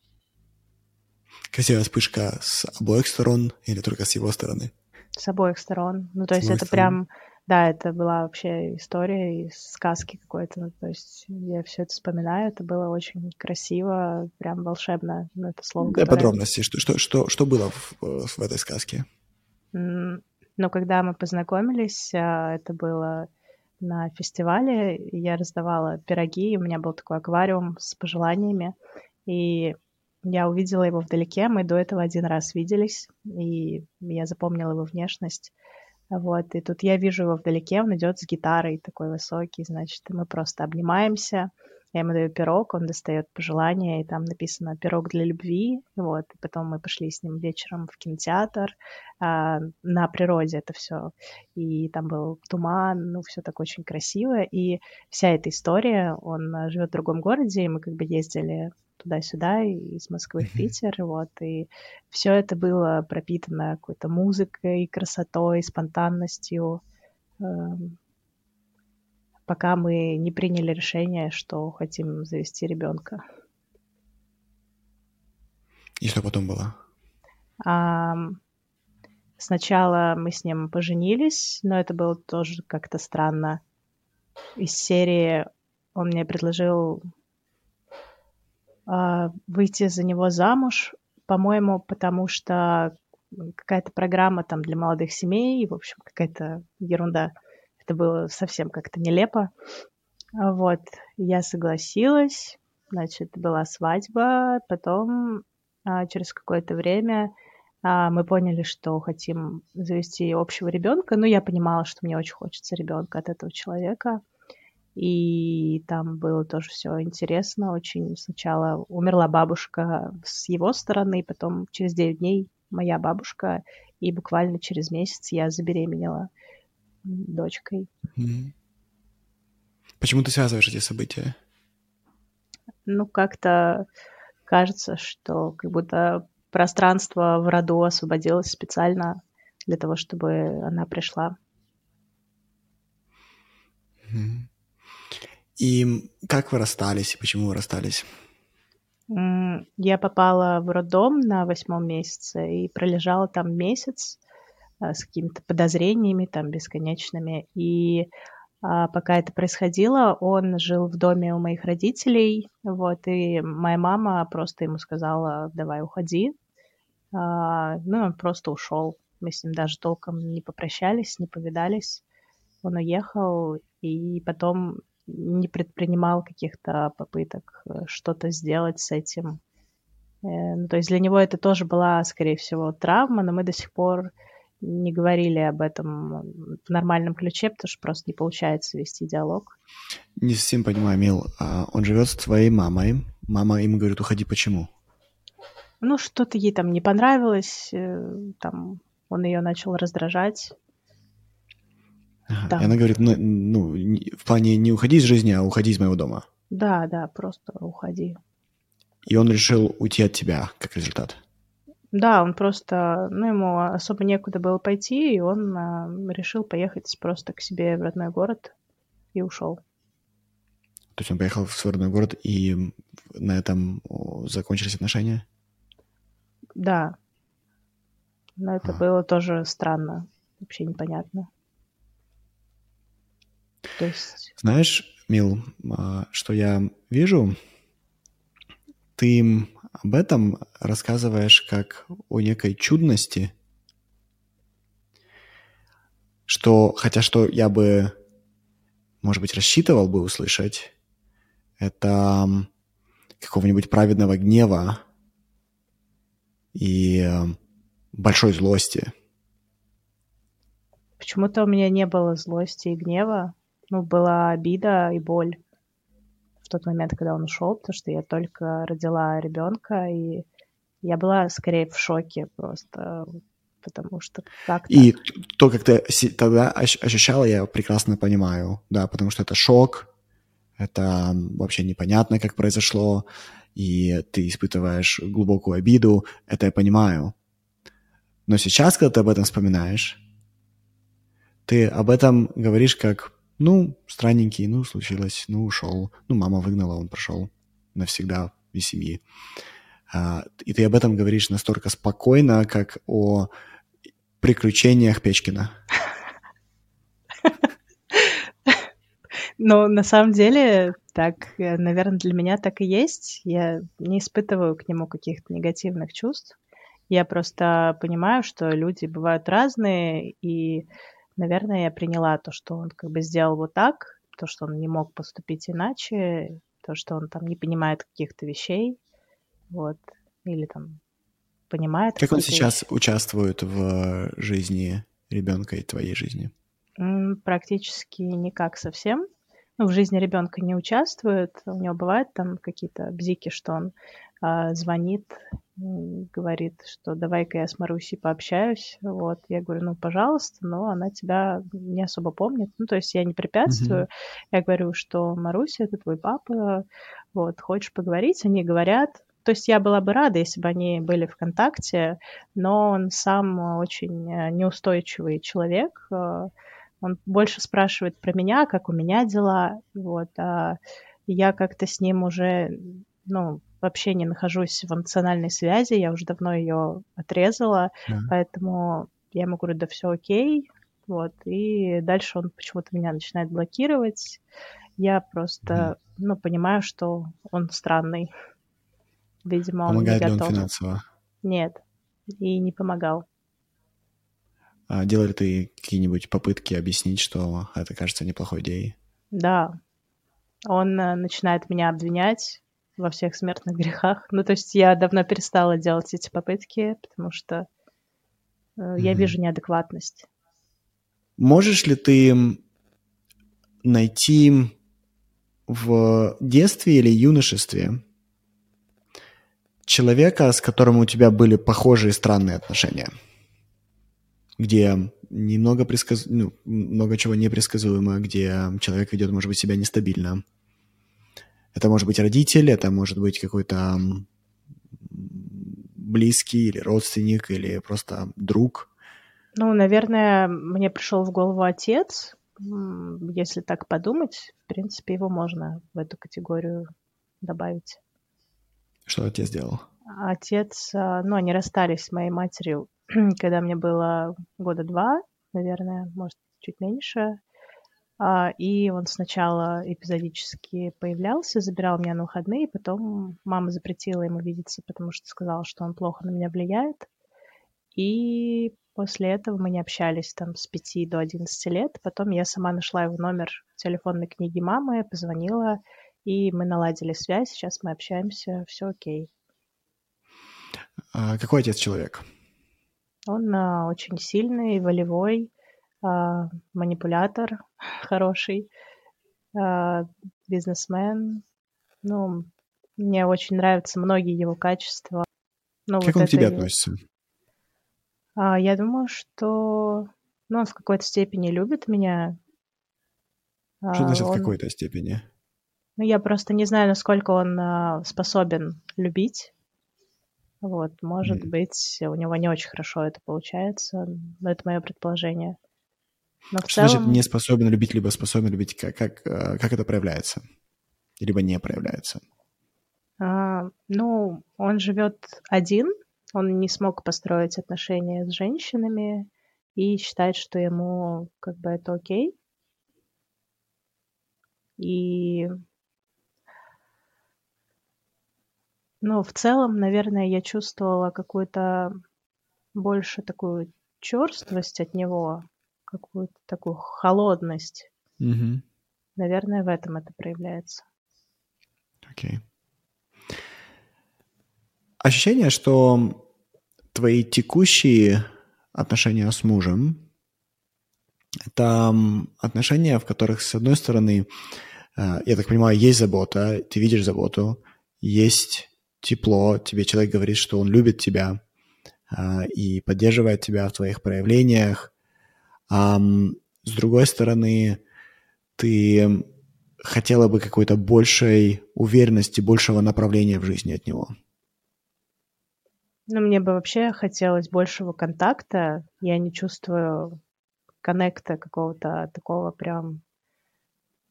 Красивая вспышка с обоих сторон или только с его стороны? С обоих сторон. Ну, то есть это сторон. прям, да, это была вообще история из сказки какой-то. Ну, то есть я все это вспоминаю, это было очень красиво, прям волшебно. Ну, это слово. Для которое... подробностей, что, что, что, что было в, в этой сказке? Ну, когда мы познакомились, а, это было на фестивале, я раздавала пироги, у меня был такой аквариум с пожеланиями, и я увидела его вдалеке, мы до этого один раз виделись, и я запомнила его внешность. Вот, и тут я вижу его вдалеке, он идет с гитарой, такой высокий, значит, мы просто обнимаемся. Я ему даю пирог, он достает пожелание, и там написано «пирог для любви». Вот, и потом мы пошли с ним вечером в кинотеатр, а, на природе это все. И там был туман, ну, все так очень красиво. И вся эта история, он живет в другом городе, и мы как бы ездили туда-сюда, из Москвы в Питер, вот, и все это было пропитано какой-то музыкой, красотой, спонтанностью, эм, пока мы не приняли решение, что хотим завести ребенка. И что потом было? А, сначала мы с ним поженились, но это было тоже как-то странно. Из серии он мне предложил выйти за него замуж, по-моему, потому что какая-то программа там для молодых семей, в общем, какая-то ерунда. Это было совсем как-то нелепо. Вот, я согласилась, значит, была свадьба, потом а, через какое-то время а, мы поняли, что хотим завести общего ребенка, но я понимала, что мне очень хочется ребенка от этого человека. И там было тоже все интересно очень. Сначала умерла бабушка с его стороны, потом через 9 дней моя бабушка, и буквально через месяц я забеременела дочкой. Почему ты связываешь эти события? Ну, как-то кажется, что как будто пространство в роду освободилось специально для того, чтобы она пришла. И как вы расстались, и почему вы расстались? Я попала в роддом на восьмом месяце и пролежала там месяц а, с какими-то подозрениями там бесконечными. И а, пока это происходило, он жил в доме у моих родителей, вот, и моя мама просто ему сказала, давай уходи. А, ну, он просто ушел. Мы с ним даже толком не попрощались, не повидались. Он уехал, и потом не предпринимал каких-то попыток э, что-то сделать с этим. Э, ну, то есть для него это тоже была, скорее всего, травма, но мы до сих пор не говорили об этом в нормальном ключе, потому что просто не получается вести диалог. Не совсем понимаю, Мил. А он живет с твоей мамой. Мама ему говорит, уходи, почему? Ну, что-то ей там не понравилось, э, там он ее начал раздражать. Ага. И она говорит, ну, ну, в плане не уходи из жизни, а уходи из моего дома. Да, да, просто уходи. И он решил уйти от тебя, как результат. Да, он просто, ну, ему особо некуда было пойти, и он а, решил поехать просто к себе в родной город и ушел. То есть он поехал в свой родной город, и на этом закончились отношения? Да. Но это а. было тоже странно, вообще непонятно. То есть... Знаешь, Мил, а, что я вижу? Ты об этом рассказываешь как о некой чудности, что, хотя что я бы, может быть, рассчитывал бы услышать, это какого-нибудь праведного гнева и большой злости. Почему-то у меня не было злости и гнева ну, была обида и боль в тот момент, когда он ушел, потому что я только родила ребенка, и я была скорее в шоке просто, потому что как-то... И то, как ты тогда ощущала, я прекрасно понимаю, да, потому что это шок, это вообще непонятно, как произошло, и ты испытываешь глубокую обиду, это я понимаю. Но сейчас, когда ты об этом вспоминаешь, ты об этом говоришь как ну, странненький, ну, случилось, ну, ушел. Ну, мама выгнала, он прошел навсегда из семьи. А, и ты об этом говоришь настолько спокойно, как о приключениях Печкина. Ну, на самом деле, так, э, наверное, для меня так и есть. Я не испытываю к нему каких-то негативных чувств. Я просто понимаю, что люди бывают разные, и наверное, я приняла то, что он как бы сделал вот так, то, что он не мог поступить иначе, то, что он там не понимает каких-то вещей, вот, или там понимает. Как он сейчас вещи. участвует в жизни ребенка и твоей жизни? Практически никак совсем. Ну, в жизни ребенка не участвует. У него бывают там какие-то бзики, что он а, звонит, говорит, что давай-ка я с Марусей пообщаюсь. Вот, я говорю, ну, пожалуйста, но она тебя не особо помнит. Ну, то есть я не препятствую. Mm-hmm. Я говорю, что Маруся, это твой папа, вот, хочешь поговорить? Они говорят, то есть я была бы рада, если бы они были в контакте, но он сам очень э, неустойчивый человек. Э, он больше спрашивает про меня, как у меня дела. Вот, а я как-то с ним уже, ну, вообще не нахожусь в эмоциональной связи, я уже давно ее отрезала, да. поэтому я ему говорю, да все окей, вот, и дальше он почему-то меня начинает блокировать. Я просто, ну, понимаю, что он странный. Видимо, он Помогает не ли он готов. финансово? Нет, и не помогал. А делали ты какие-нибудь попытки объяснить, что это кажется неплохой идеей? Да, он э, начинает меня обвинять во всех смертных грехах. Ну, то есть я давно перестала делать эти попытки, потому что э, я Мгм. вижу неадекватность. Можешь ли ты найти в детстве или юношестве человека, с которым у тебя были похожие странные отношения? Где немного предсказ... ну, много чего непредсказуемо, где человек ведет, может быть, себя нестабильно. Это может быть родитель, это может быть какой-то близкий или родственник, или просто друг. Ну, наверное, мне пришел в голову отец. Если так подумать, в принципе, его можно в эту категорию добавить. Что отец делал? Отец, а, ну, они расстались с моей матерью, когда мне было года два, наверное, может, чуть меньше. А, И он сначала эпизодически появлялся, забирал меня на выходные, потом мама запретила ему видеться, потому что сказала, что он плохо на меня влияет. И после этого мы не общались там с 5 до 11 лет. Потом я сама нашла его номер в телефонной книге мамы, позвонила, и мы наладили связь. Сейчас мы общаемся, все окей. А какой отец человек? Он а, очень сильный, волевой, манипулятор хороший, а, бизнесмен. Ну, мне очень нравятся многие его качества. Ну, Как вот он к тебе относится? А, я думаю, что ну, он в какой-то степени любит меня. Что А, значит в он- какой-то степени? Ну, я просто не знаю, насколько он а, способен любить. Вот, может Мгм. быть, у него не очень хорошо это получается, но это мое предположение. Но в Что целом, значит не способен любить, либо способен любить? Как, как, э, как это проявляется? Либо не проявляется? а, ну, он живет один, он не смог построить отношения с женщинами и считает, что ему как бы это окей. И Ну, в целом, наверное, я чувствовала какую-то больше такую черствость от него, какую-то такую холодность. Мгм. Наверное, в этом это проявляется. Окей. Ощущение, что твои текущие отношения с мужем – это отношения, в которых, с одной стороны, э, я так понимаю, есть забота, ты видишь заботу, есть тепло, тебе человек говорит, что он любит тебя э, и поддерживает тебя в твоих проявлениях. А с другой стороны, ты хотела бы какой-то большей уверенности, большего направления в жизни от него. Но мне бы вообще хотелось большего контакта. Я не чувствую коннекта какого-то такого прям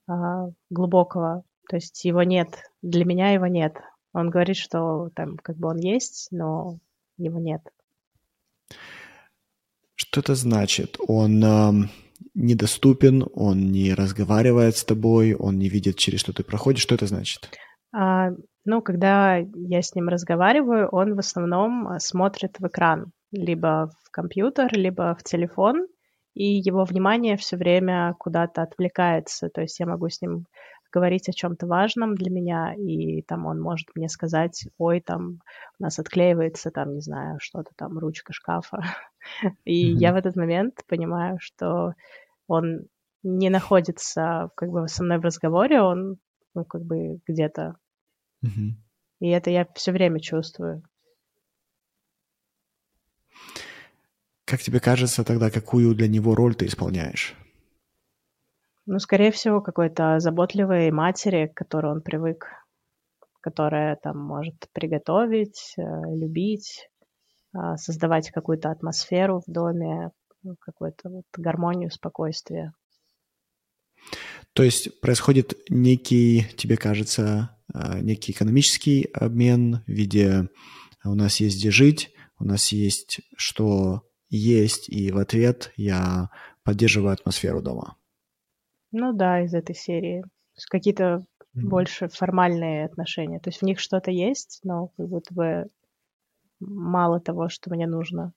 а, глубокого. То есть его нет. Для меня его нет. Он говорит, что там как бы он есть, но его нет. Что это значит? Он эм, недоступен, он не разговаривает с тобой, он не видит, через что ты проходишь. Что это значит? А, ну, когда я с ним разговариваю, он в основном а, смотрит в экран, либо в компьютер, либо в телефон, и его внимание все время куда-то отвлекается. То есть я могу с ним говорить о чем-то важном для меня, и там он может мне сказать, ой, там у нас отклеивается, там, не знаю, что-то там, ручка шкафа. И я в этот момент понимаю, что он не находится как бы со мной в разговоре, он ну, как бы где-то и это я все время чувствую. Как тебе кажется тогда, какую для него роль ты исполняешь? Ну, скорее всего, какой-то заботливой матери, к которой он привык, которая там может приготовить, э, любить, а, создавать какую-то атмосферу в доме, ну, какую-то вот гармонию, спокойствие. То есть происходит некий, тебе кажется, э, некий экономический обмен в виде у нас есть где жить, у нас есть что есть, и в ответ я поддерживаю атмосферу дома. Ну да, из этой серии. Какие-то mm-hmm. больше формальные отношения. То есть в них что-то есть, но как будто бы мало того, что мне нужно.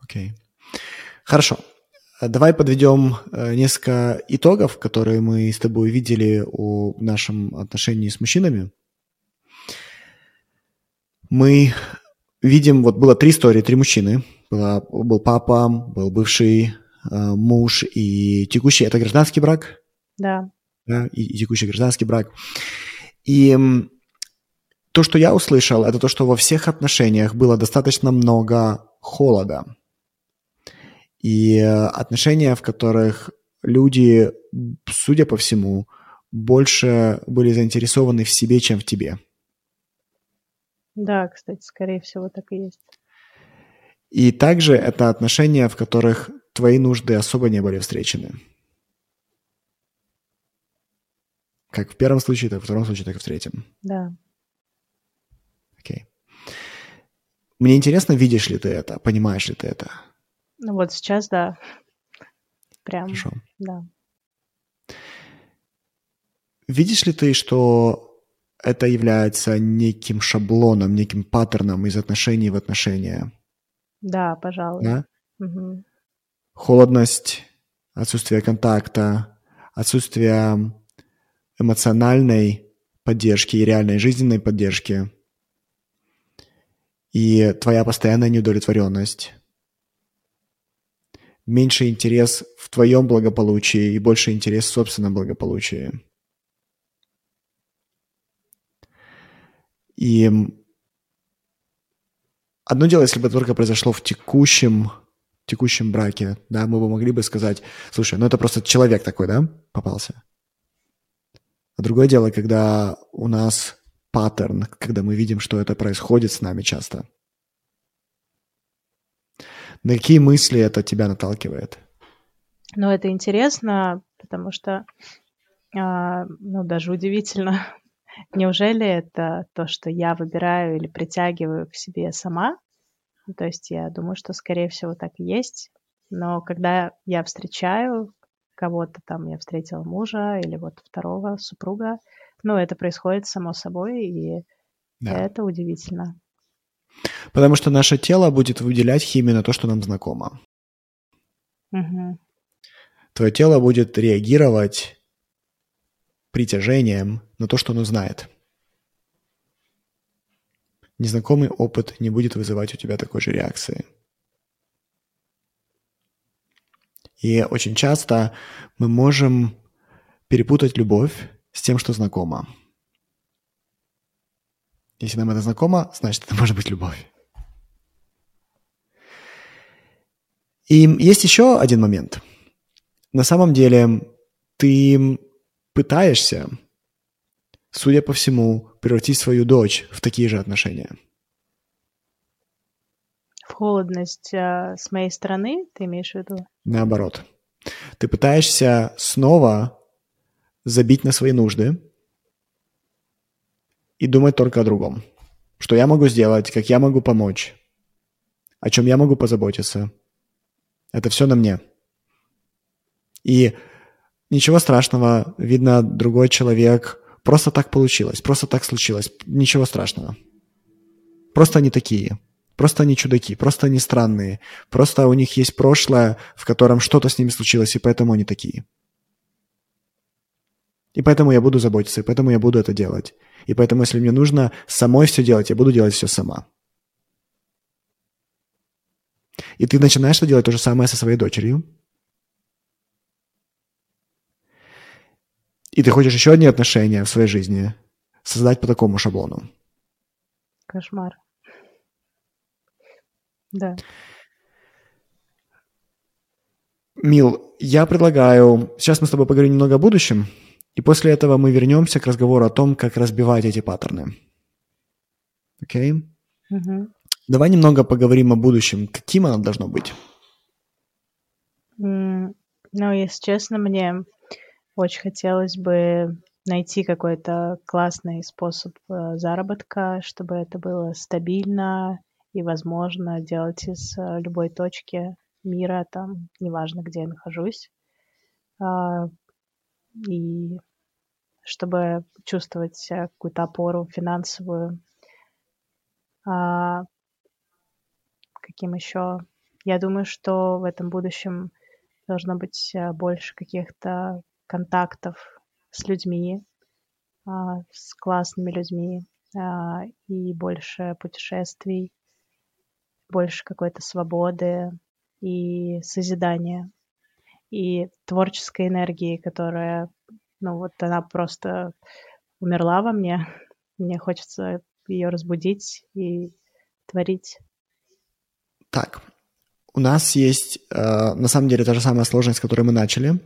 Окей. Okay. Хорошо. Давай подведем э, несколько итогов, которые мы с тобой видели о нашем отношении с мужчинами. Мы видим, вот было три истории, три мужчины. Была, был папа, был бывший э, муж и текущий. Это гражданский брак? Да. Да, и, и текущий гражданский брак. И то, что я услышал, это то, что во всех отношениях было достаточно много холода. И э, отношения, в которых люди, судя по всему, больше были заинтересованы в себе, чем в тебе. Да, кстати, скорее всего, так и есть. И также это отношения, в которых твои нужды особо не были встречены. Как в первом случае, так в втором случае, так и в третьем. Да. Окей. Мне интересно, видишь ли ты это, понимаешь ли ты это? Ну вот сейчас, да. Прям, Хорошо. да. Видишь ли ты, что это является неким шаблоном, неким паттерном из отношений в отношения? Да, пожалуй. Да? Угу. Холодность, отсутствие контакта, отсутствие эмоциональной поддержки и реальной жизненной поддержки, и твоя постоянная неудовлетворенность, меньше интерес в твоем благополучии и больше интерес в собственном благополучии. И одно дело, если бы это только произошло в текущем, текущем браке, да, мы бы могли бы сказать, слушай, ну это просто человек такой, да, попался. А другое дело, когда у нас паттерн, когда мы видим, что это происходит с нами часто. На какие мысли это тебя наталкивает? Ну, это интересно, потому что, а, ну, даже удивительно, неужели это то, что я выбираю или притягиваю к себе сама? То есть я думаю, что, скорее всего, так и есть. Но когда я встречаю кого-то, там, я встретила мужа или вот второго супруга, ну, это происходит само собой, и да. это удивительно. Потому что наше тело будет выделять химию на то, что нам знакомо. Угу. Твое тело будет реагировать притяжением на то, что оно знает. Незнакомый опыт не будет вызывать у тебя такой же реакции. И очень часто мы можем перепутать любовь с тем, что знакомо. Если нам это знакомо, значит, это может быть любовь. И есть еще один момент. На самом деле ты пытаешься, судя по всему, превратить свою дочь в такие же отношения. В холодность а, с моей стороны, ты имеешь в виду? Наоборот. Ты пытаешься снова забить на свои нужды, и думать только о другом. Что я могу сделать, как я могу помочь, о чем я могу позаботиться. Это все на мне. И ничего страшного, видно, другой человек, просто так получилось, просто так случилось, ничего страшного. Просто они такие, просто они чудаки, просто они странные, просто у них есть прошлое, в котором что-то с ними случилось, и поэтому они такие. И поэтому я буду заботиться, и поэтому я буду это делать. И поэтому, если мне нужно самой все делать, я буду делать все сама. И ты начинаешь делать то же самое со своей дочерью. И ты хочешь еще одни отношения в своей жизни создать по такому шаблону. Кошмар. Да. Мил, я предлагаю... Сейчас мы с тобой поговорим немного о будущем. И после этого мы вернемся к разговору о том, как разбивать эти паттерны. Окей? Okay? Угу. Давай немного поговорим о будущем. Каким оно должно быть? Ну, если честно, мне очень хотелось бы найти какой-то классный способ э, заработка, чтобы это было стабильно и возможно делать из э, любой точки мира, там, неважно, где я нахожусь. А, и чтобы чувствовать какую-то опору финансовую. А, каким еще? Я думаю, что в этом будущем должно быть э, больше каких-то контактов с людьми, а, с классными людьми, а, и больше путешествий, больше какой-то свободы и созидания, и творческой энергии, которая, ну вот она просто умерла во мне. Мне хочется ее разбудить и творить. Так, у нас есть, э, на самом деле, та же самая сложность, с которой мы начали.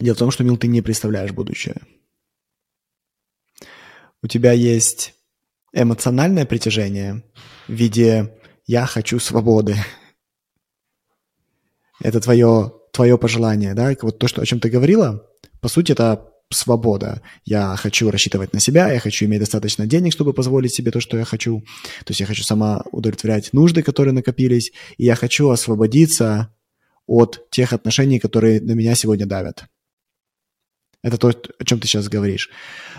Дело в том, что, Мил, ты не представляешь будущее. У тебя есть эмоциональное притяжение в виде «я хочу свободы». Это твое, твое пожелание, да? Вот то, что, о чем ты говорила, по сути, это свобода. Я хочу рассчитывать на себя, я хочу иметь достаточно денег, чтобы позволить себе то, что я хочу. То есть я хочу сама удовлетворять нужды, которые накопились, и я хочу освободиться от тех отношений, которые на меня сегодня давят. Это то, о чем ты сейчас говоришь.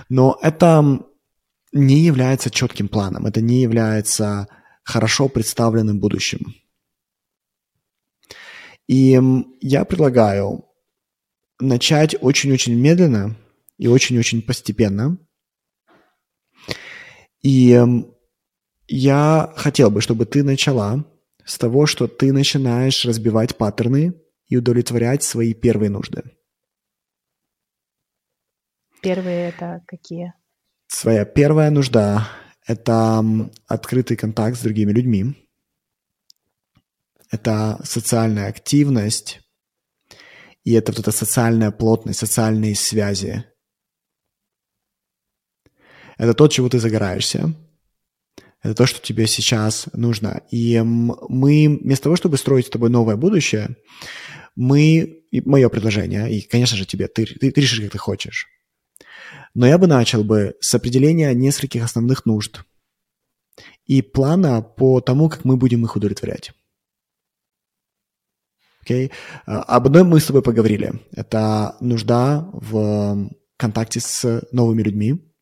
Но это не является четким планом, это не является хорошо представленным будущим. И я предлагаю начать очень-очень медленно и очень-очень постепенно. И я хотел бы, чтобы ты начала с того, что ты начинаешь разбивать паттерны и удовлетворять свои первые нужды. Первые это какие? Своя первая нужда – это открытый контакт с другими людьми. Это социальная активность, и это вот эта социальная плотность, социальные связи. Это то, чего ты загораешься. Это то, что тебе сейчас нужно. И мы, вместо того, чтобы строить с тобой новое будущее, мы, мое предложение, и, конечно же, тебе, ты, ты, ты решишь, как ты хочешь. Но я бы начал бы с определения нескольких основных нужд и плана по тому, как мы будем их удовлетворять. Okay? А, об одной мы с тобой поговорили. Это нужда в контакте с новыми людьми.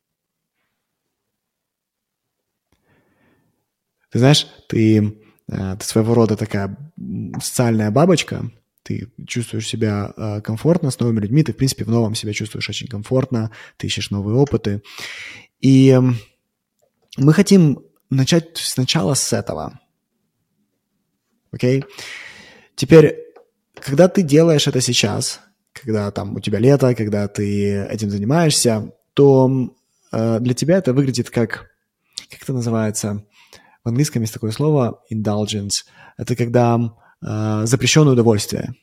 Ты знаешь, ты, э, ты своего рода такая социальная бабочка, ты чувствуешь себя э, комфортно с новыми людьми, ты, в принципе, в новом себя чувствуешь очень комфортно, ты ищешь новые опыты. И мы хотим начать сначала с этого. Окей? Okay? Теперь когда ты делаешь это сейчас, когда там у тебя лето, когда ты этим занимаешься, то э, для тебя это выглядит как, как это называется, в английском есть такое слово indulgence. Это когда запрещенное удовольствие.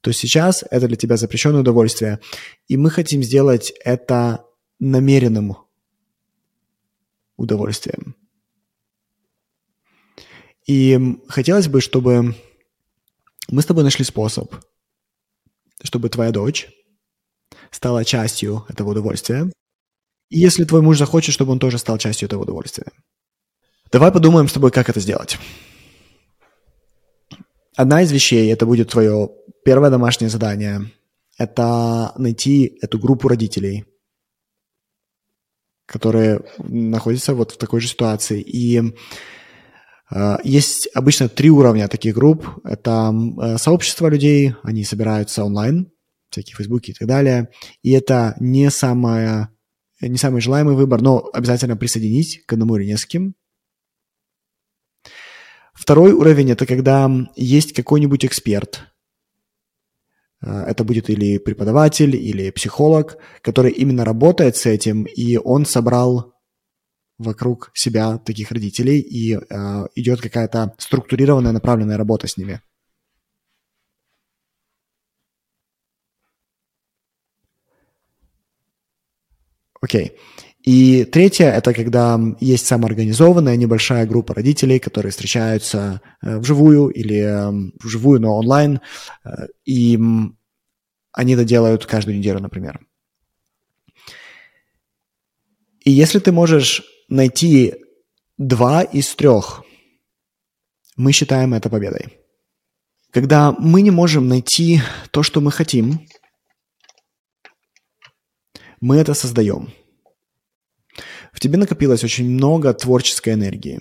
То есть сейчас это для тебя запрещенное удовольствие, и мы хотим сделать это намеренным удовольствием. И хотелось бы, чтобы мы с тобой нашли способ, чтобы твоя дочь стала частью этого удовольствия. И если твой муж захочет, чтобы он тоже стал частью этого удовольствия. Давай подумаем с тобой, как это сделать. Одна из вещей, это будет твое первое домашнее задание, это найти эту группу родителей, которые находятся вот в такой же ситуации, и Э, есть обычно три уровня таких групп. Это э, сообщество людей, они собираются онлайн, всякие фейсбуки и так далее. И это не, самое, не самый желаемый выбор, но обязательно присоединить к одному или нескольким. Второй уровень – это когда есть какой-нибудь эксперт. Э, это будет или преподаватель, или психолог, который именно работает с этим, и он собрал вокруг себя таких родителей, и э, идет какая-то структурированная, направленная работа с ними. Окей. Okay. И третье – это когда есть самоорганизованная небольшая группа родителей, которые встречаются э, вживую или э, вживую, но онлайн, э, и они это делают каждую неделю, например. И если ты можешь найти два из трех мы считаем это победой. Когда мы не можем найти то, что мы хотим, мы это создаем. Тебе накопилось очень много творческой энергии.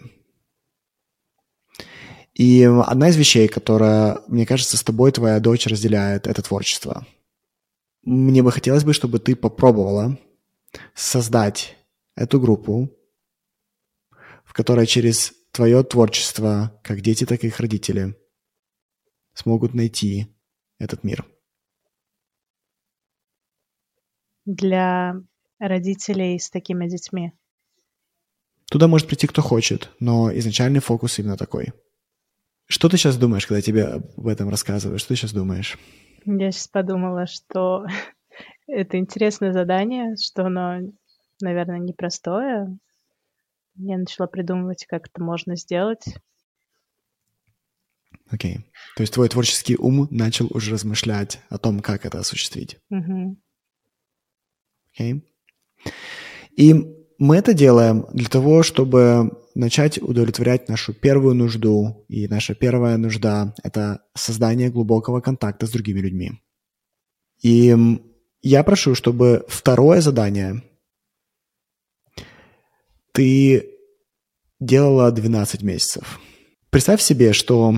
И одна из вещей, которая, мне кажется, с тобой твоя дочь разделяет, это творчество. Мне бы хотелось бы, чтобы ты попробовала создать эту группу, в которой через твое творчество, как дети, так и их родители, смогут найти этот мир. Для родителей с такими детьми. Туда может прийти кто хочет, но изначальный фокус именно такой. Что ты сейчас думаешь, когда тебе об этом рассказывают? Что ты сейчас думаешь? Я сейчас подумала, что это интересное задание, что оно, наверное, непростое. Я начала придумывать, как это можно сделать. Окей. Okay. То есть твой творческий ум начал уже размышлять о том, как это осуществить. Окей. Okay. И мы это делаем для того, чтобы начать удовлетворять нашу первую нужду. И наша первая нужда – это создание глубокого контакта с другими людьми. И я прошу, чтобы второе задание ты делала 12 месяцев. Представь себе, что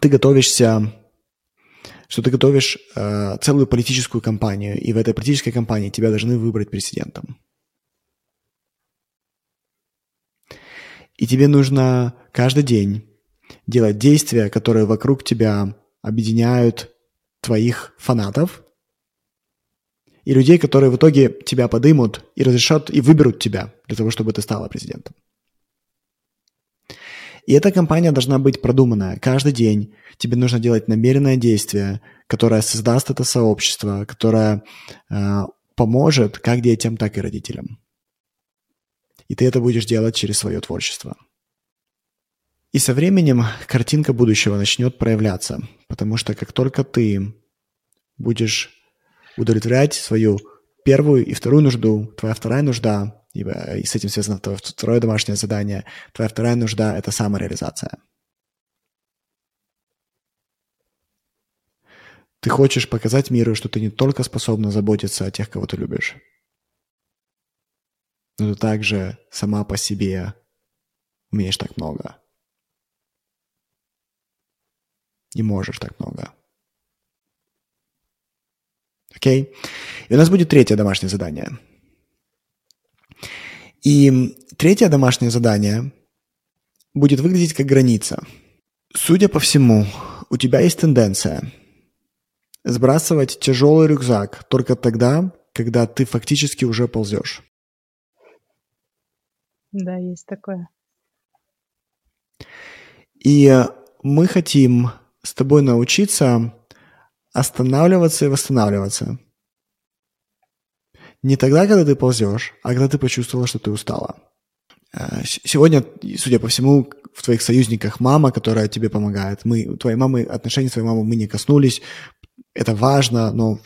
ты готовишься, что ты готовишь э, целую политическую кампанию, и в этой политической кампании тебя должны выбрать президентом. И тебе нужно каждый день делать действия, которые вокруг тебя объединяют твоих фанатов и людей, которые в итоге тебя подымут и разрешат и выберут тебя для того, чтобы ты стала президентом. И эта кампания должна быть продуманная. Каждый день тебе нужно делать намеренное действие, которое создаст это сообщество, которое э, поможет как детям, так и родителям. И ты это будешь делать через свое творчество. И со временем картинка будущего начнет проявляться, потому что как только ты будешь удовлетворять свою первую и вторую нужду, твоя вторая нужда и с этим связано твое второе домашнее задание. Твоя вторая нужда – это самореализация. Ты хочешь показать миру, что ты не только способна заботиться о тех, кого ты любишь, но ты также сама по себе умеешь так много. И можешь так много. Окей? И у нас будет третье домашнее задание – и третье домашнее задание будет выглядеть как граница. Судя по всему, у тебя есть тенденция сбрасывать тяжелый рюкзак только тогда, когда ты фактически уже ползешь. Да, есть такое. И мы хотим с тобой научиться останавливаться и восстанавливаться – не тогда, когда ты ползешь, а когда ты почувствовала, что ты устала. Э, сегодня, судя по всему, в твоих союзниках мама, которая тебе помогает. Мы, твоей мамы, отношения с твоей мамой мы не коснулись. Это важно, но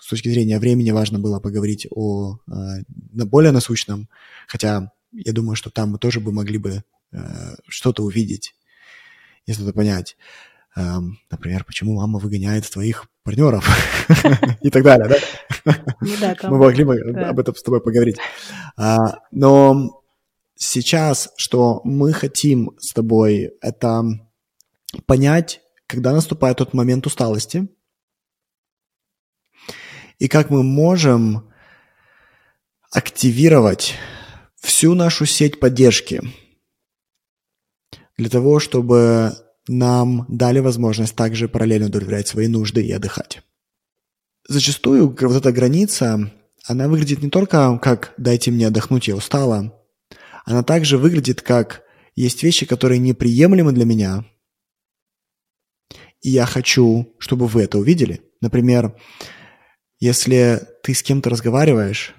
с точки зрения времени важно было поговорить о, о э, более насущном. Хотя я думаю, что там мы тоже бы могли бы э, что-то увидеть и что-то понять. Эм, например, почему мама выгоняет твоих партнеров и так далее, да? Ну Мы могли бы об этом с тобой поговорить. А, но сейчас, что мы хотим с тобой, это понять, когда наступает тот момент усталости, и как мы можем активировать всю нашу сеть поддержки для того, чтобы нам дали возможность также параллельно удовлетворять свои нужды и отдыхать. Зачастую вот эта граница, она выглядит не только как «дайте мне отдохнуть, я устала», она также выглядит как «есть вещи, которые неприемлемы для меня, и я хочу, чтобы вы это увидели». Например, если ты с кем-то разговариваешь,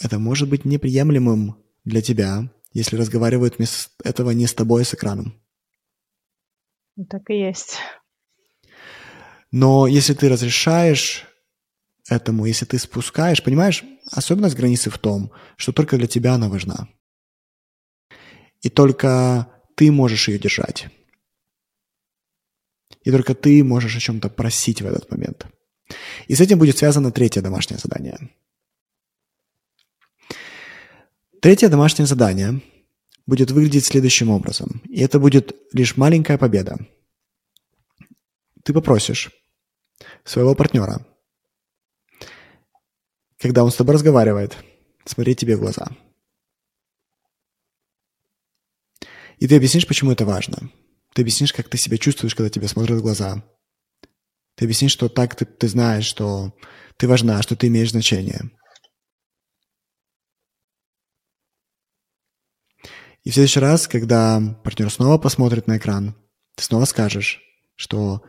это может быть неприемлемым для тебя, если разговаривают вместо этого не с тобой, а с экраном. Так и есть. Но если ты разрешаешь этому, если ты спускаешь, понимаешь, особенность границы в том, что только для тебя она важна. И только ты можешь ее держать. И только ты можешь о чем-то просить в этот момент. И с этим будет связано третье домашнее задание. Третье домашнее задание будет выглядеть следующим образом. И это будет лишь маленькая победа. Ты попросишь своего партнера, когда он с тобой разговаривает, смотреть тебе в глаза. И ты объяснишь, почему это важно. Ты объяснишь, как ты себя чувствуешь, когда тебе смотрят в глаза. Ты объяснишь, что так ты, ты знаешь, что ты важна, что ты имеешь значение. И в следующий раз, когда партнер снова посмотрит на экран, ты снова скажешь, что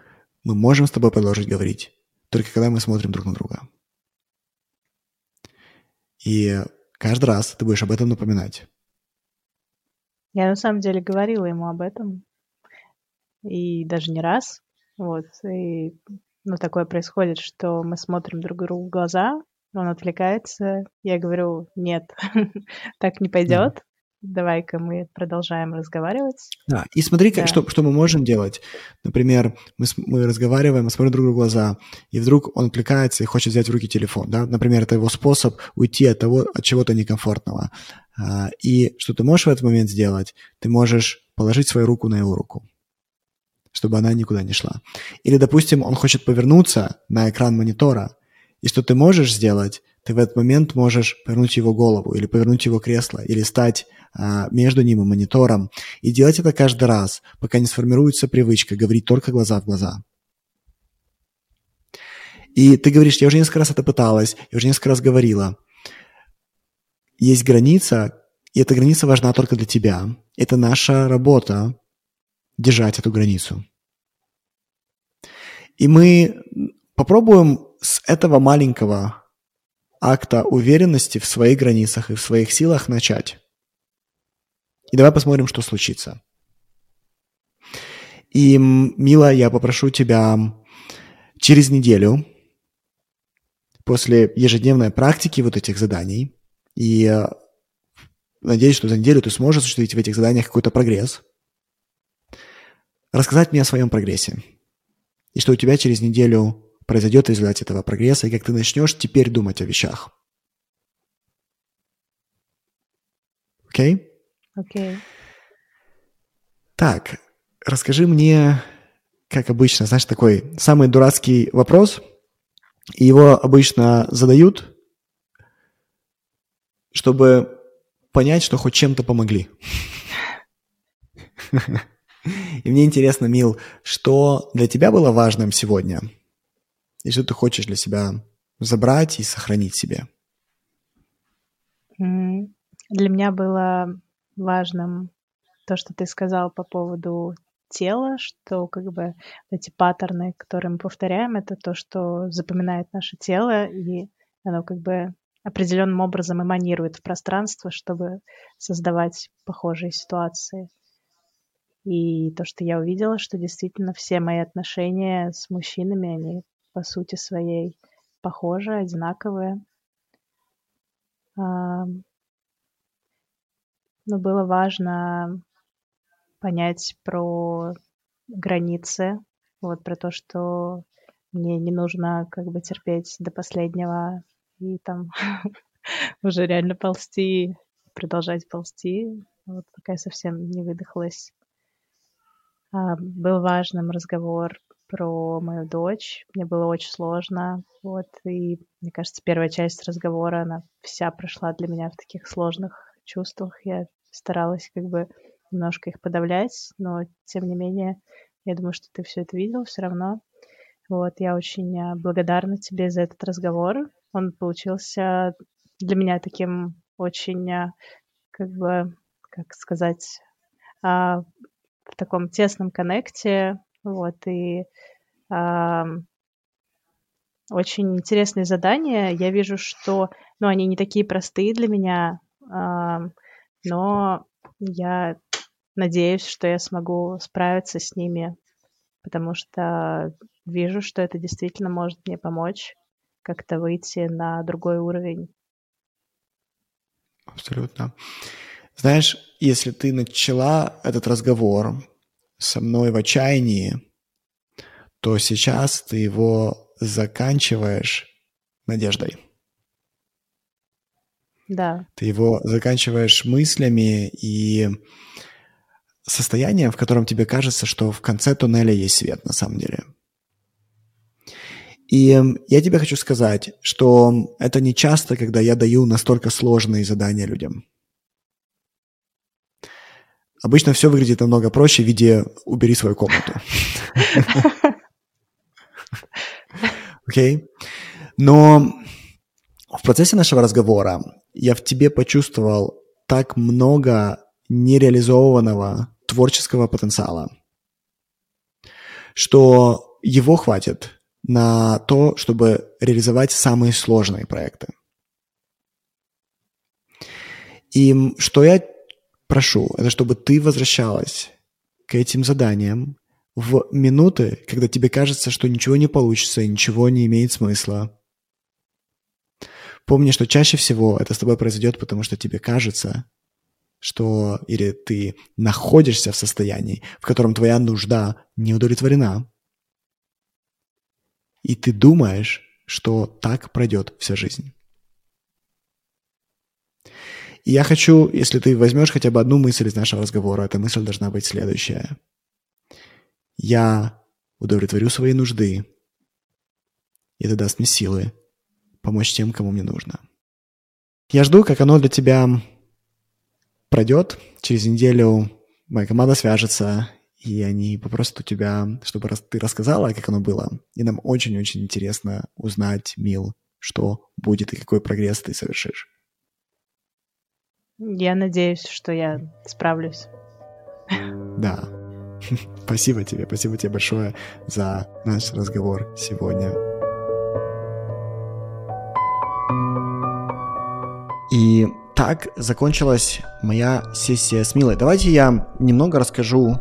мы можем с тобой продолжить говорить, только когда мы смотрим друг на друга. И каждый раз ты будешь об этом напоминать. Я на самом деле говорила ему об этом. И даже не раз. Вот. И ну, такое происходит, что мы смотрим друг другу в глаза, он отвлекается. Я говорю, нет, так не пойдет давай-ка мы продолжаем разговаривать. Да, и смотри, да. что, что мы можем делать. Например, мы, мы разговариваем, мы смотрим друг другу в глаза, и вдруг он отвлекается и хочет взять в руки телефон. Да? Например, это его способ уйти от, того, от чего-то некомфортного. А, и что ты можешь в этот момент сделать? Ты можешь положить свою руку на его руку чтобы она никуда не шла. Или, допустим, он хочет повернуться на экран монитора, и что ты можешь сделать? Ты в этот момент можешь повернуть его голову или повернуть его кресло, или стать между ним и монитором. И делать это каждый раз, пока не сформируется привычка говорить только глаза в глаза. И ты говоришь, я уже несколько раз это пыталась, я уже несколько раз говорила. Есть граница, и эта граница важна только для тебя. Это наша работа держать эту границу. И мы попробуем с этого маленького акта уверенности в своих границах и в своих силах начать. И давай посмотрим, что случится. И, Мила, я попрошу тебя через неделю, после ежедневной практики вот этих заданий, и э, надеюсь, что за неделю ты сможешь осуществить в этих заданиях какой-то прогресс, рассказать мне о своем прогрессе. И что у тебя через неделю произойдет в результате этого прогресса, и как ты начнешь теперь думать о вещах. Окей? Okay? Окей. Okay. Так, расскажи мне, как обычно, знаешь, такой самый дурацкий вопрос, и его обычно задают, чтобы понять, что хоть чем-то помогли. И мне интересно, Мил, что для тебя было важным сегодня? И что ты хочешь для себя забрать и сохранить себе? Для меня было важным то, что ты сказал по поводу тела, что как бы эти паттерны, которые мы повторяем, это то, что запоминает наше тело, и оно как бы определенным образом эманирует в пространство, чтобы создавать похожие ситуации. И то, что я увидела, что действительно все мои отношения с мужчинами, они по сути своей похожи, одинаковые. Но было важно понять про границы, вот про то, что мне не нужно как бы терпеть до последнего и там уже реально ползти, продолжать ползти, вот пока я совсем не выдохлась. А, был важным разговор про мою дочь. Мне было очень сложно. Вот, и мне кажется, первая часть разговора, она вся прошла для меня в таких сложных чувствах. Я старалась как бы немножко их подавлять, но тем не менее, я думаю, что ты все это видел все равно. Вот, я очень а, благодарна тебе за этот разговор. Он получился для меня таким очень, а, как бы, как сказать, а, в таком тесном коннекте. Вот, и очень интересные задания. Я вижу, что, ну, они не такие простые для меня, но я надеюсь, что я смогу справиться с ними, потому что вижу, что это действительно может мне помочь как-то выйти на другой уровень. Абсолютно. Знаешь, если ты начала этот разговор со мной в отчаянии, то сейчас ты его заканчиваешь надеждой. Да. Ты его заканчиваешь мыслями и состоянием, в котором тебе кажется, что в конце туннеля есть свет на самом деле. И я тебе хочу сказать, что это не часто, когда я даю настолько сложные задания людям. Обычно все выглядит намного проще в виде «убери свою комнату». Окей? Но в процессе нашего разговора я в тебе почувствовал так много нереализованного творческого потенциала, что его хватит на то, чтобы реализовать самые сложные проекты. И что я прошу, это чтобы ты возвращалась к этим заданиям в минуты, когда тебе кажется, что ничего не получится и ничего не имеет смысла. Помни, что чаще всего это с тобой произойдет, потому что тебе кажется, что или ты находишься в состоянии, в котором твоя нужда не удовлетворена, и ты думаешь, что так пройдет вся жизнь. И я хочу, если ты возьмешь хотя бы одну мысль из нашего разговора, эта мысль должна быть следующая. Я удовлетворю свои нужды, и это даст мне силы помочь тем, кому мне нужно. Я жду, как оно для тебя пройдет. Через неделю моя команда свяжется, и они попросят у тебя, чтобы ты рассказала, как оно было. И нам очень-очень интересно узнать, Мил, что будет и какой прогресс ты совершишь. Я надеюсь, что я справлюсь. Да. Спасибо тебе, спасибо тебе большое за наш разговор сегодня. И так закончилась моя сессия с Милой. Давайте я немного расскажу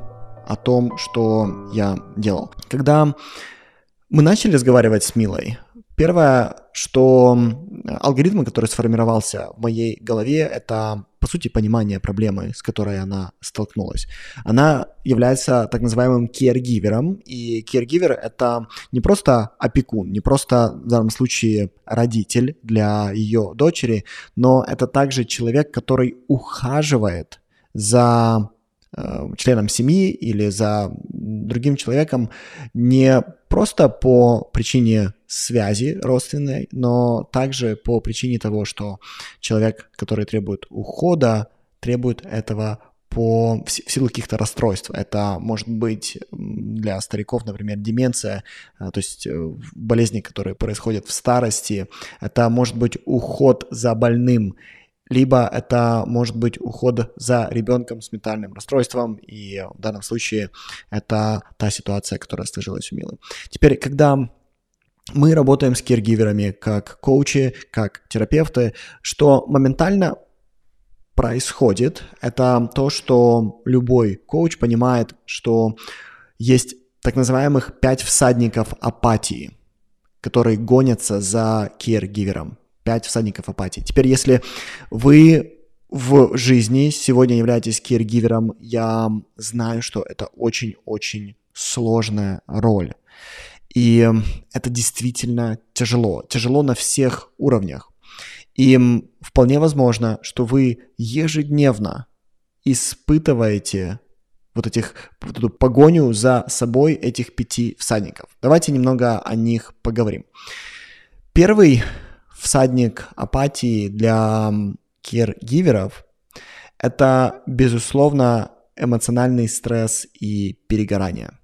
о том, что я делал. Когда мы начали разговаривать с Милой, первое, что алгоритм, который сформировался в моей голове, это по сути, понимание проблемы, с которой она столкнулась. Она является так называемым caregiver, и caregiver — это не просто опекун, не просто в данном случае родитель для ее дочери, но это также человек, который ухаживает за членом семьи или за другим человеком не просто по причине связи родственной, но также по причине того, что человек, который требует ухода, требует этого по в силу каких-то расстройств. Это может быть для стариков, например, деменция, а, то есть э, болезни, которые происходят в старости. Это может быть уход за больным, либо это может быть уход за ребенком с ментальным расстройством, и в данном случае это та ситуация, которая сложилась у Милы. Теперь, когда мы работаем с киргиверами как коучи, как терапевты, что моментально происходит, это то, что любой коуч понимает, что есть так называемых пять всадников апатии, которые гонятся за киргивером. Пять всадников апатии. Теперь, если вы в жизни сегодня являетесь киргивером, я знаю, что это очень-очень сложная роль. И это действительно тяжело. Тяжело на всех уровнях. И вполне возможно, что вы ежедневно испытываете вот этих, вот эту погоню за собой этих пяти всадников. Давайте немного о них поговорим. Первый всадник апатии для киргиверов – это, безусловно, эмоциональный стресс и перегорание.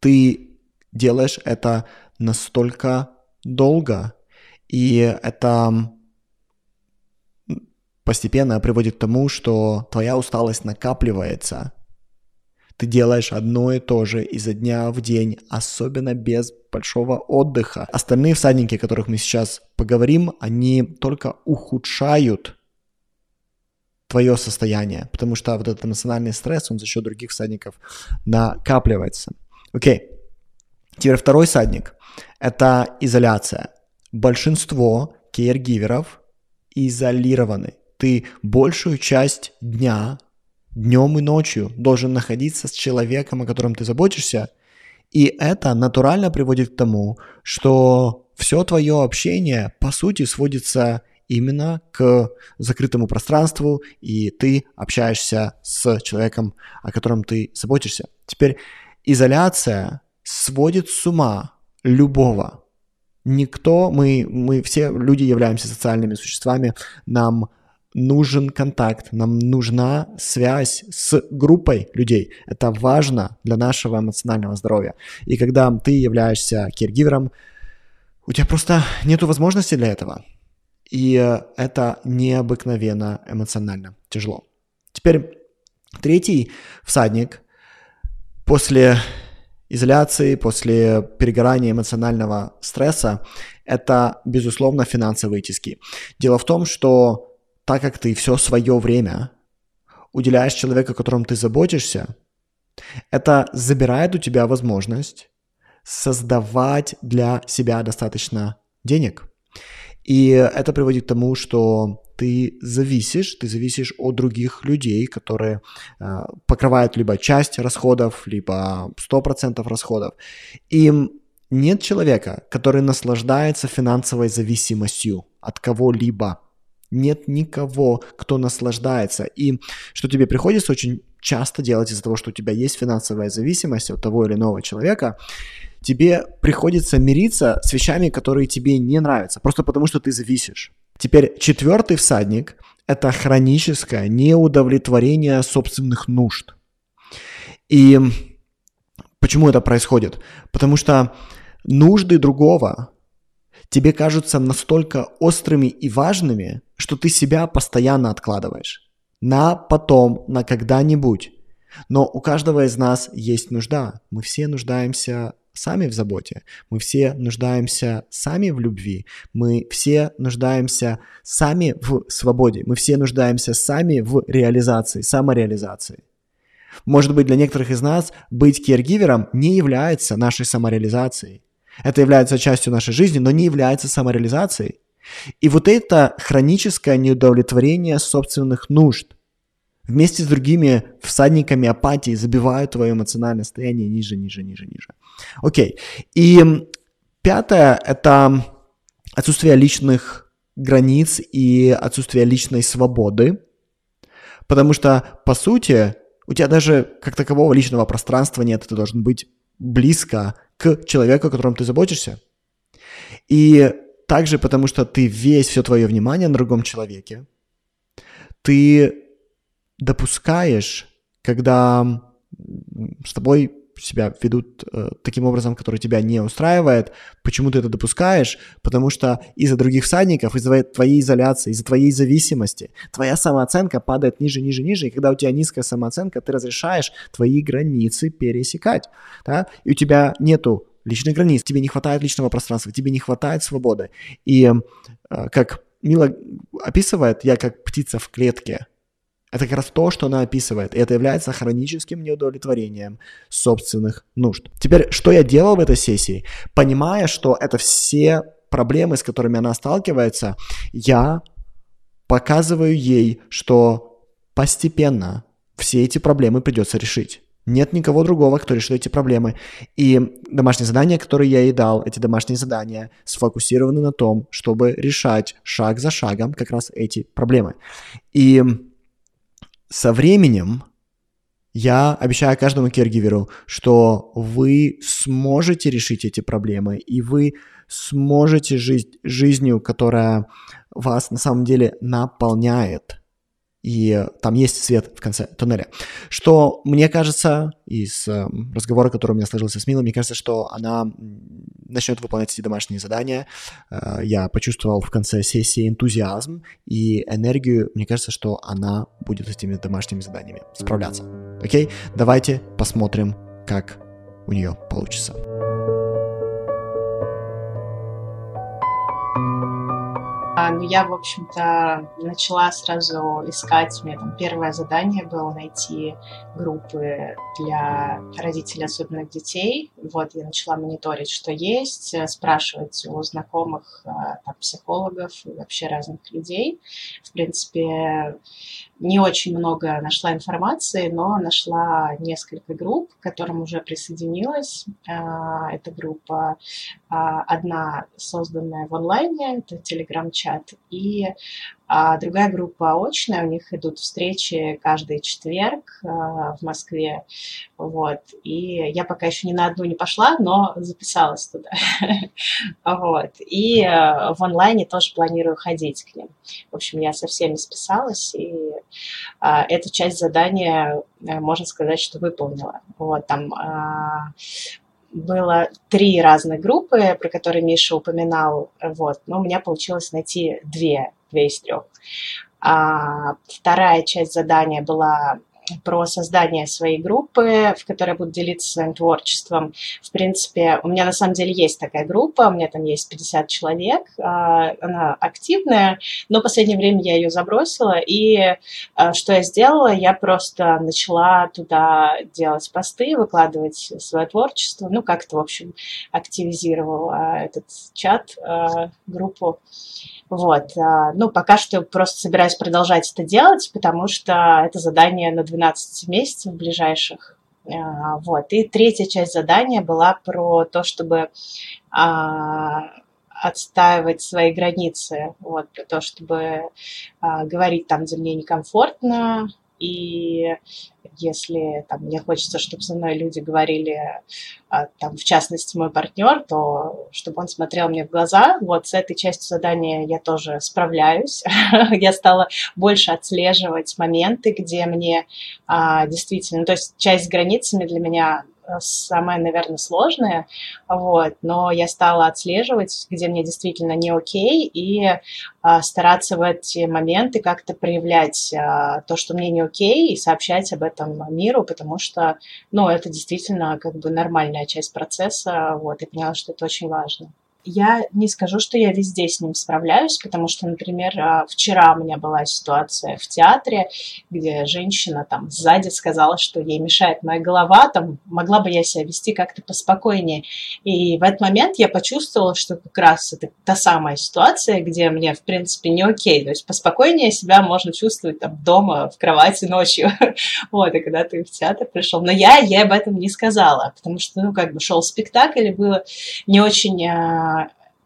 Ты делаешь это настолько долго, и это постепенно приводит к тому, что твоя усталость накапливается. Ты делаешь одно и то же изо дня в день, особенно без большого отдыха. Остальные всадники, о которых мы сейчас поговорим, они только ухудшают твое состояние, потому что вот этот эмоциональный стресс, он за счет других всадников накапливается. Окей. Теперь второй садник – это изоляция. большинство кейргиверов изолированы. Ты большую часть дня, днем и ночью должен находиться с человеком, о котором ты заботишься, и это натурально приводит к тому, что все твое общение, по сути, сводится именно к закрытому пространству, и ты общаешься с человеком, о котором ты заботишься. Теперь изоляция сводит с ума любого. Никто, мы, мы все люди являемся социальными существами, нам нужен контакт, нам нужна связь с группой людей. Это важно для нашего эмоционального здоровья. И когда ты являешься киргивером, у тебя просто нет возможности для этого. И это необыкновенно эмоционально тяжело. Теперь третий всадник после изоляции, после перегорания эмоционального стресса, это, безусловно, финансовые тиски. Дело в том, что так как ты все свое время уделяешь человеку, о котором ты заботишься, это забирает у тебя возможность создавать для себя достаточно денег. И это приводит к тому, что ты зависишь, ты зависишь от других людей, которые э, покрывают либо часть расходов, либо 100% расходов. И нет человека, который наслаждается финансовой зависимостью от кого-либо. Нет никого, кто наслаждается. И что тебе приходится очень часто делать из-за того, что у тебя есть финансовая зависимость от того или иного человека, тебе приходится мириться с вещами, которые тебе не нравятся, просто потому что ты зависишь. Теперь четвертый всадник – это хроническое неудовлетворение собственных нужд. И почему это происходит? Потому что нужды другого тебе кажутся настолько острыми и важными, что ты себя постоянно откладываешь. На потом, на когда-нибудь. Но у каждого из нас есть нужда. Мы все нуждаемся сами в заботе, мы все нуждаемся сами в любви, мы все нуждаемся сами в свободе, мы все нуждаемся сами в реализации, самореализации. Может быть, для некоторых из нас быть киргивером не является нашей самореализацией. Это является частью нашей жизни, но не является самореализацией. И вот это хроническое неудовлетворение собственных нужд вместе с другими всадниками апатии забивают твое эмоциональное состояние ниже, ниже, ниже, ниже. Окей. И пятое – это отсутствие личных границ и отсутствие личной свободы. Потому что, по сути, у тебя даже как такового личного пространства нет, ты должен быть близко к человеку, о котором ты заботишься. И также потому, что ты весь все твое внимание на другом человеке, ты допускаешь, когда с тобой себя ведут э, таким образом, который тебя не устраивает. Почему ты это допускаешь? Потому что из-за других всадников, из-за твоей изоляции, из-за твоей зависимости, твоя самооценка падает ниже, ниже, ниже. И когда у тебя низкая самооценка, ты разрешаешь твои границы пересекать. Да? И у тебя нету личных границ, тебе не хватает личного пространства, тебе не хватает свободы. И э, как Мила описывает, я как птица в клетке. Это как раз то, что она описывает, и это является хроническим неудовлетворением собственных нужд. Теперь, что я делал в этой сессии? Понимая, что это все проблемы, с которыми она сталкивается, я показываю ей, что постепенно все эти проблемы придется решить. Нет никого другого, кто решит эти проблемы. И домашние задания, которые я ей дал, эти домашние задания сфокусированы на том, чтобы решать шаг за шагом как раз эти проблемы. И со временем я обещаю каждому киргиверу, что вы сможете решить эти проблемы, и вы сможете жить жизнью, которая вас на самом деле наполняет – и там есть свет в конце туннеля. Что мне кажется, из э, разговора, который у меня сложился с Милой, мне кажется, что она начнет выполнять эти домашние задания. Э, я почувствовал в конце сессии энтузиазм и энергию. Мне кажется, что она будет с этими домашними заданиями справляться. Окей? Давайте посмотрим, как у нее получится. А, ну, я, в общем-то, начала сразу искать. У меня там первое задание было найти группы для родителей особенных детей. Вот, я начала мониторить, что есть, э, спрашивать у знакомых э, там, психологов и вообще разных людей. В принципе, не очень много нашла информации, но нашла несколько групп, к которым уже присоединилась. А, эта группа одна созданная в онлайне, это телеграм-чат, и а другая группа очная, у них идут встречи каждый четверг э, в Москве. Вот. И я пока еще ни на одну не пошла, но записалась туда. вот. И э, в онлайне тоже планирую ходить к ним. В общем, я со всеми списалась, и эту часть задания, э, можно сказать, что выполнила. Вот там было три разных группы, про которые Миша упоминал, вот, но у меня получилось найти две две из трех. А вторая часть задания была про создание своей группы, в которой я буду делиться своим творчеством. В принципе, у меня на самом деле есть такая группа, у меня там есть 50 человек, а, она активная, но в последнее время я ее забросила, и а, что я сделала, я просто начала туда делать посты, выкладывать свое творчество, ну, как-то, в общем, активизировала этот чат, а, группу. Вот. Ну, пока что просто собираюсь продолжать это делать, потому что это задание на 12 месяцев ближайших. А, вот. И третья часть задания была про то, чтобы а, отстаивать свои границы, вот, про то, чтобы а, говорить там, где мне некомфортно, и если там, мне хочется, чтобы со мной люди говорили, а, там, в частности, мой партнер, то чтобы он смотрел мне в глаза. Вот с этой частью задания я тоже справляюсь. я стала больше отслеживать моменты, где мне а, действительно... То есть часть с границами для меня самое, наверное, сложное, вот, но я стала отслеживать, где мне действительно не окей, и а, стараться в эти моменты как-то проявлять а, то, что мне не окей, и сообщать об этом миру, потому что, ну, это действительно как бы нормальная часть процесса, вот, и поняла, что это очень важно. Я не скажу, что я везде с ним справляюсь, потому что, например, а, вчера у меня была ситуация в театре, где женщина там сзади сказала, что ей мешает моя голова, там могла бы я себя вести как-то поспокойнее. И в этот момент я почувствовала, что как раз это та самая ситуация, где мне, в принципе, не окей. То есть поспокойнее себя можно чувствовать там дома, в кровати ночью. вот, и когда ты в театр пришел. Но я ей об этом не сказала, потому что, ну, как бы шел спектакль, и было не очень а,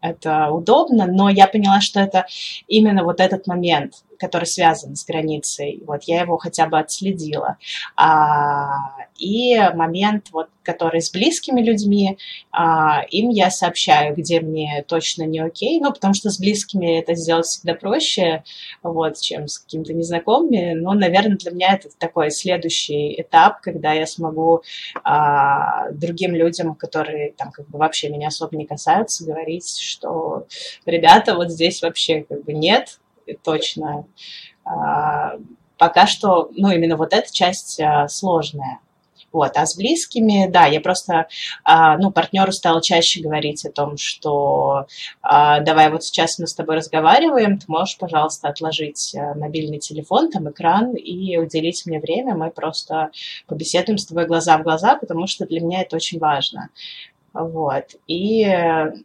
это удобно, но я поняла, что это именно вот этот момент, который связан с границей. Вот я его хотя бы отследила. А, и момент, вот, который с близкими людьми, а, им я сообщаю, где мне точно не окей, ну, потому что с близкими это сделать всегда проще, вот, чем с какими-то незнакомыми. Но, наверное, для меня это такой следующий этап, когда я смогу а, другим людям, которые там как бы вообще меня особо не касаются, говорить, что, ребята, вот здесь вообще как бы нет, точно. А, пока что, ну, именно вот эта часть а, сложная. Вот. А с близкими, да, я просто, а, ну, партнеру стала чаще говорить о том, что давай вот сейчас мы с тобой разговариваем, ты можешь, пожалуйста, отложить мобильный телефон, там экран и уделить мне время, мы просто побеседуем с тобой глаза в глаза, потому что для меня это очень важно. Вот. И,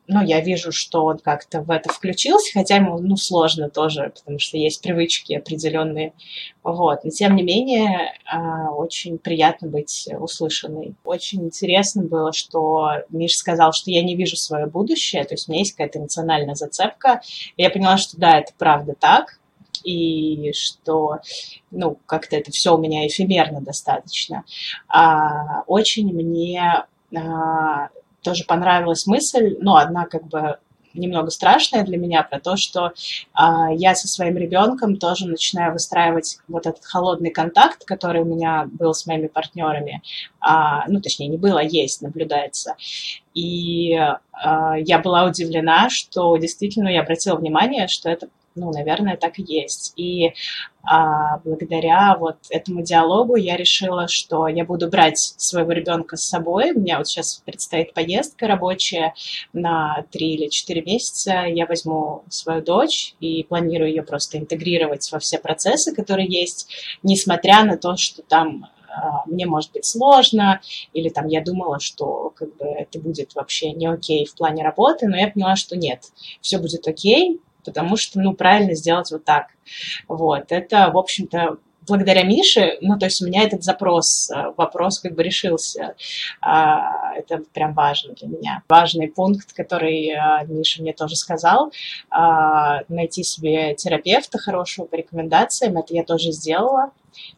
ну, я вижу, что он как-то в это включился, хотя ему, ну, сложно тоже, потому что есть привычки определенные. Вот. Но, тем не менее, а, очень приятно быть услышанной. Очень интересно было, что Миш сказал, что я не вижу свое будущее, то есть у меня есть какая-то эмоциональная зацепка. И я поняла, что да, это правда так, и что, ну, как-то это все у меня эфемерно достаточно. А, очень мне а, тоже понравилась мысль, ну, одна как бы немного страшная для меня про то, что а, я со своим ребенком тоже начинаю выстраивать вот этот холодный контакт, который у меня был с моими партнерами, а, ну точнее не было, есть, наблюдается. И а, я была удивлена, что действительно я обратила внимание, что это ну, наверное, так и есть. И а, благодаря вот этому диалогу я решила, что я буду брать своего ребенка с собой. У меня вот сейчас предстоит поездка рабочая на 3 или 4 месяца. Я возьму свою дочь и планирую ее просто интегрировать во все процессы, которые есть, несмотря на то, что там а, мне может быть сложно, или там я думала, что как бы это будет вообще не окей в плане работы, но я поняла, что нет, все будет окей, потому что, ну, правильно сделать вот так. Вот, это, в общем-то, благодаря Мише, ну, то есть у меня этот запрос, э, вопрос как бы решился. А, это прям важно для меня. Важный пункт, который э, Миша мне тоже сказал, а, найти себе терапевта хорошего по рекомендациям, это я тоже сделала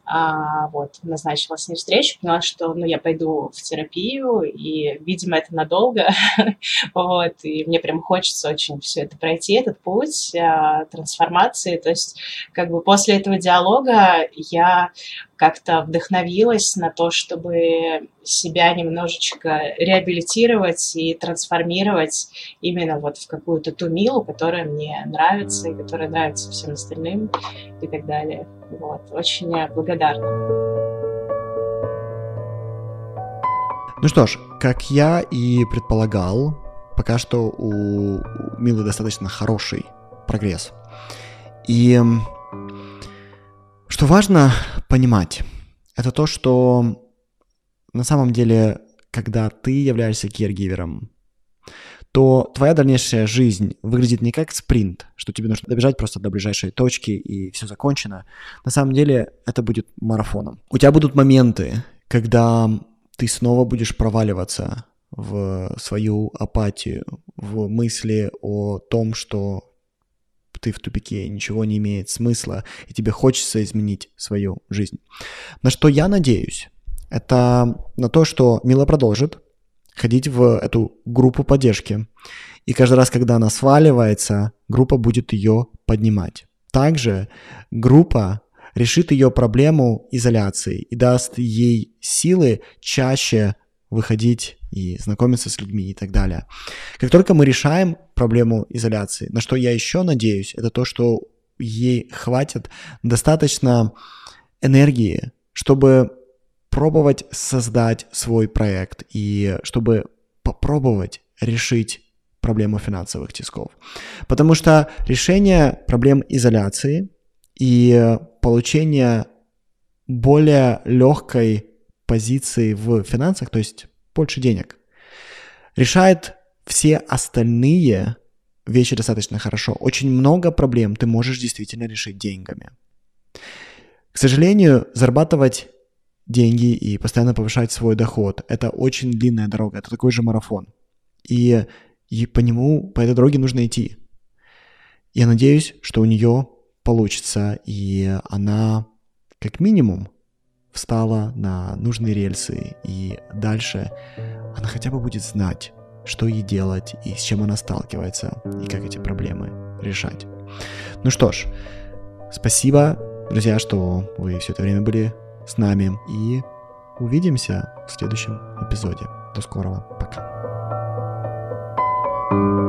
а, вот, назначила с ней встречу, поняла, что, ну, я пойду в терапию, и, видимо, это надолго, вот, и мне прям хочется очень все это пройти, этот путь а, трансформации, то есть, как бы после этого диалога я как-то вдохновилась на то, чтобы себя немножечко реабилитировать и трансформировать именно вот в какую-то ту Милу, которая мне нравится и которая нравится всем остальным и так далее. Вот. Очень благодарна. Ну что ж, как я и предполагал, пока что у Милы достаточно хороший прогресс. И что важно понимать, это то, что на самом деле, когда ты являешься киргивером, то твоя дальнейшая жизнь выглядит не как спринт, что тебе нужно добежать просто до ближайшей точки и все закончено. На самом деле это будет марафоном. У тебя будут моменты, когда ты снова будешь проваливаться в свою апатию, в мысли о том, что ты в тупике, ничего не имеет смысла, и тебе хочется изменить свою жизнь. На что я надеюсь, это на то, что Мила продолжит ходить в эту группу поддержки. И каждый раз, когда она сваливается, группа будет ее поднимать. Также группа решит ее проблему изоляции и даст ей силы чаще выходить и знакомиться с людьми и так далее. Как только мы решаем проблему изоляции, на что я еще надеюсь, это то, что ей хватит достаточно энергии, чтобы пробовать создать свой проект и чтобы попробовать решить проблему финансовых тисков. Потому что решение проблем изоляции и получение более легкой позиции в финансах, то есть больше денег, решает все остальные вещи достаточно хорошо. Очень много проблем ты можешь действительно решить деньгами. К сожалению, зарабатывать деньги и постоянно повышать свой доход – это очень длинная дорога, это такой же марафон. И, и по нему, по этой дороге нужно идти. Я надеюсь, что у нее получится, и она как минимум встала на нужные рельсы, и дальше она хотя бы будет знать, что ей делать и с чем она сталкивается, и как эти проблемы решать. Ну что ж, спасибо, друзья, что вы все это время были с нами, и увидимся в следующем эпизоде. До скорого, пока. thank you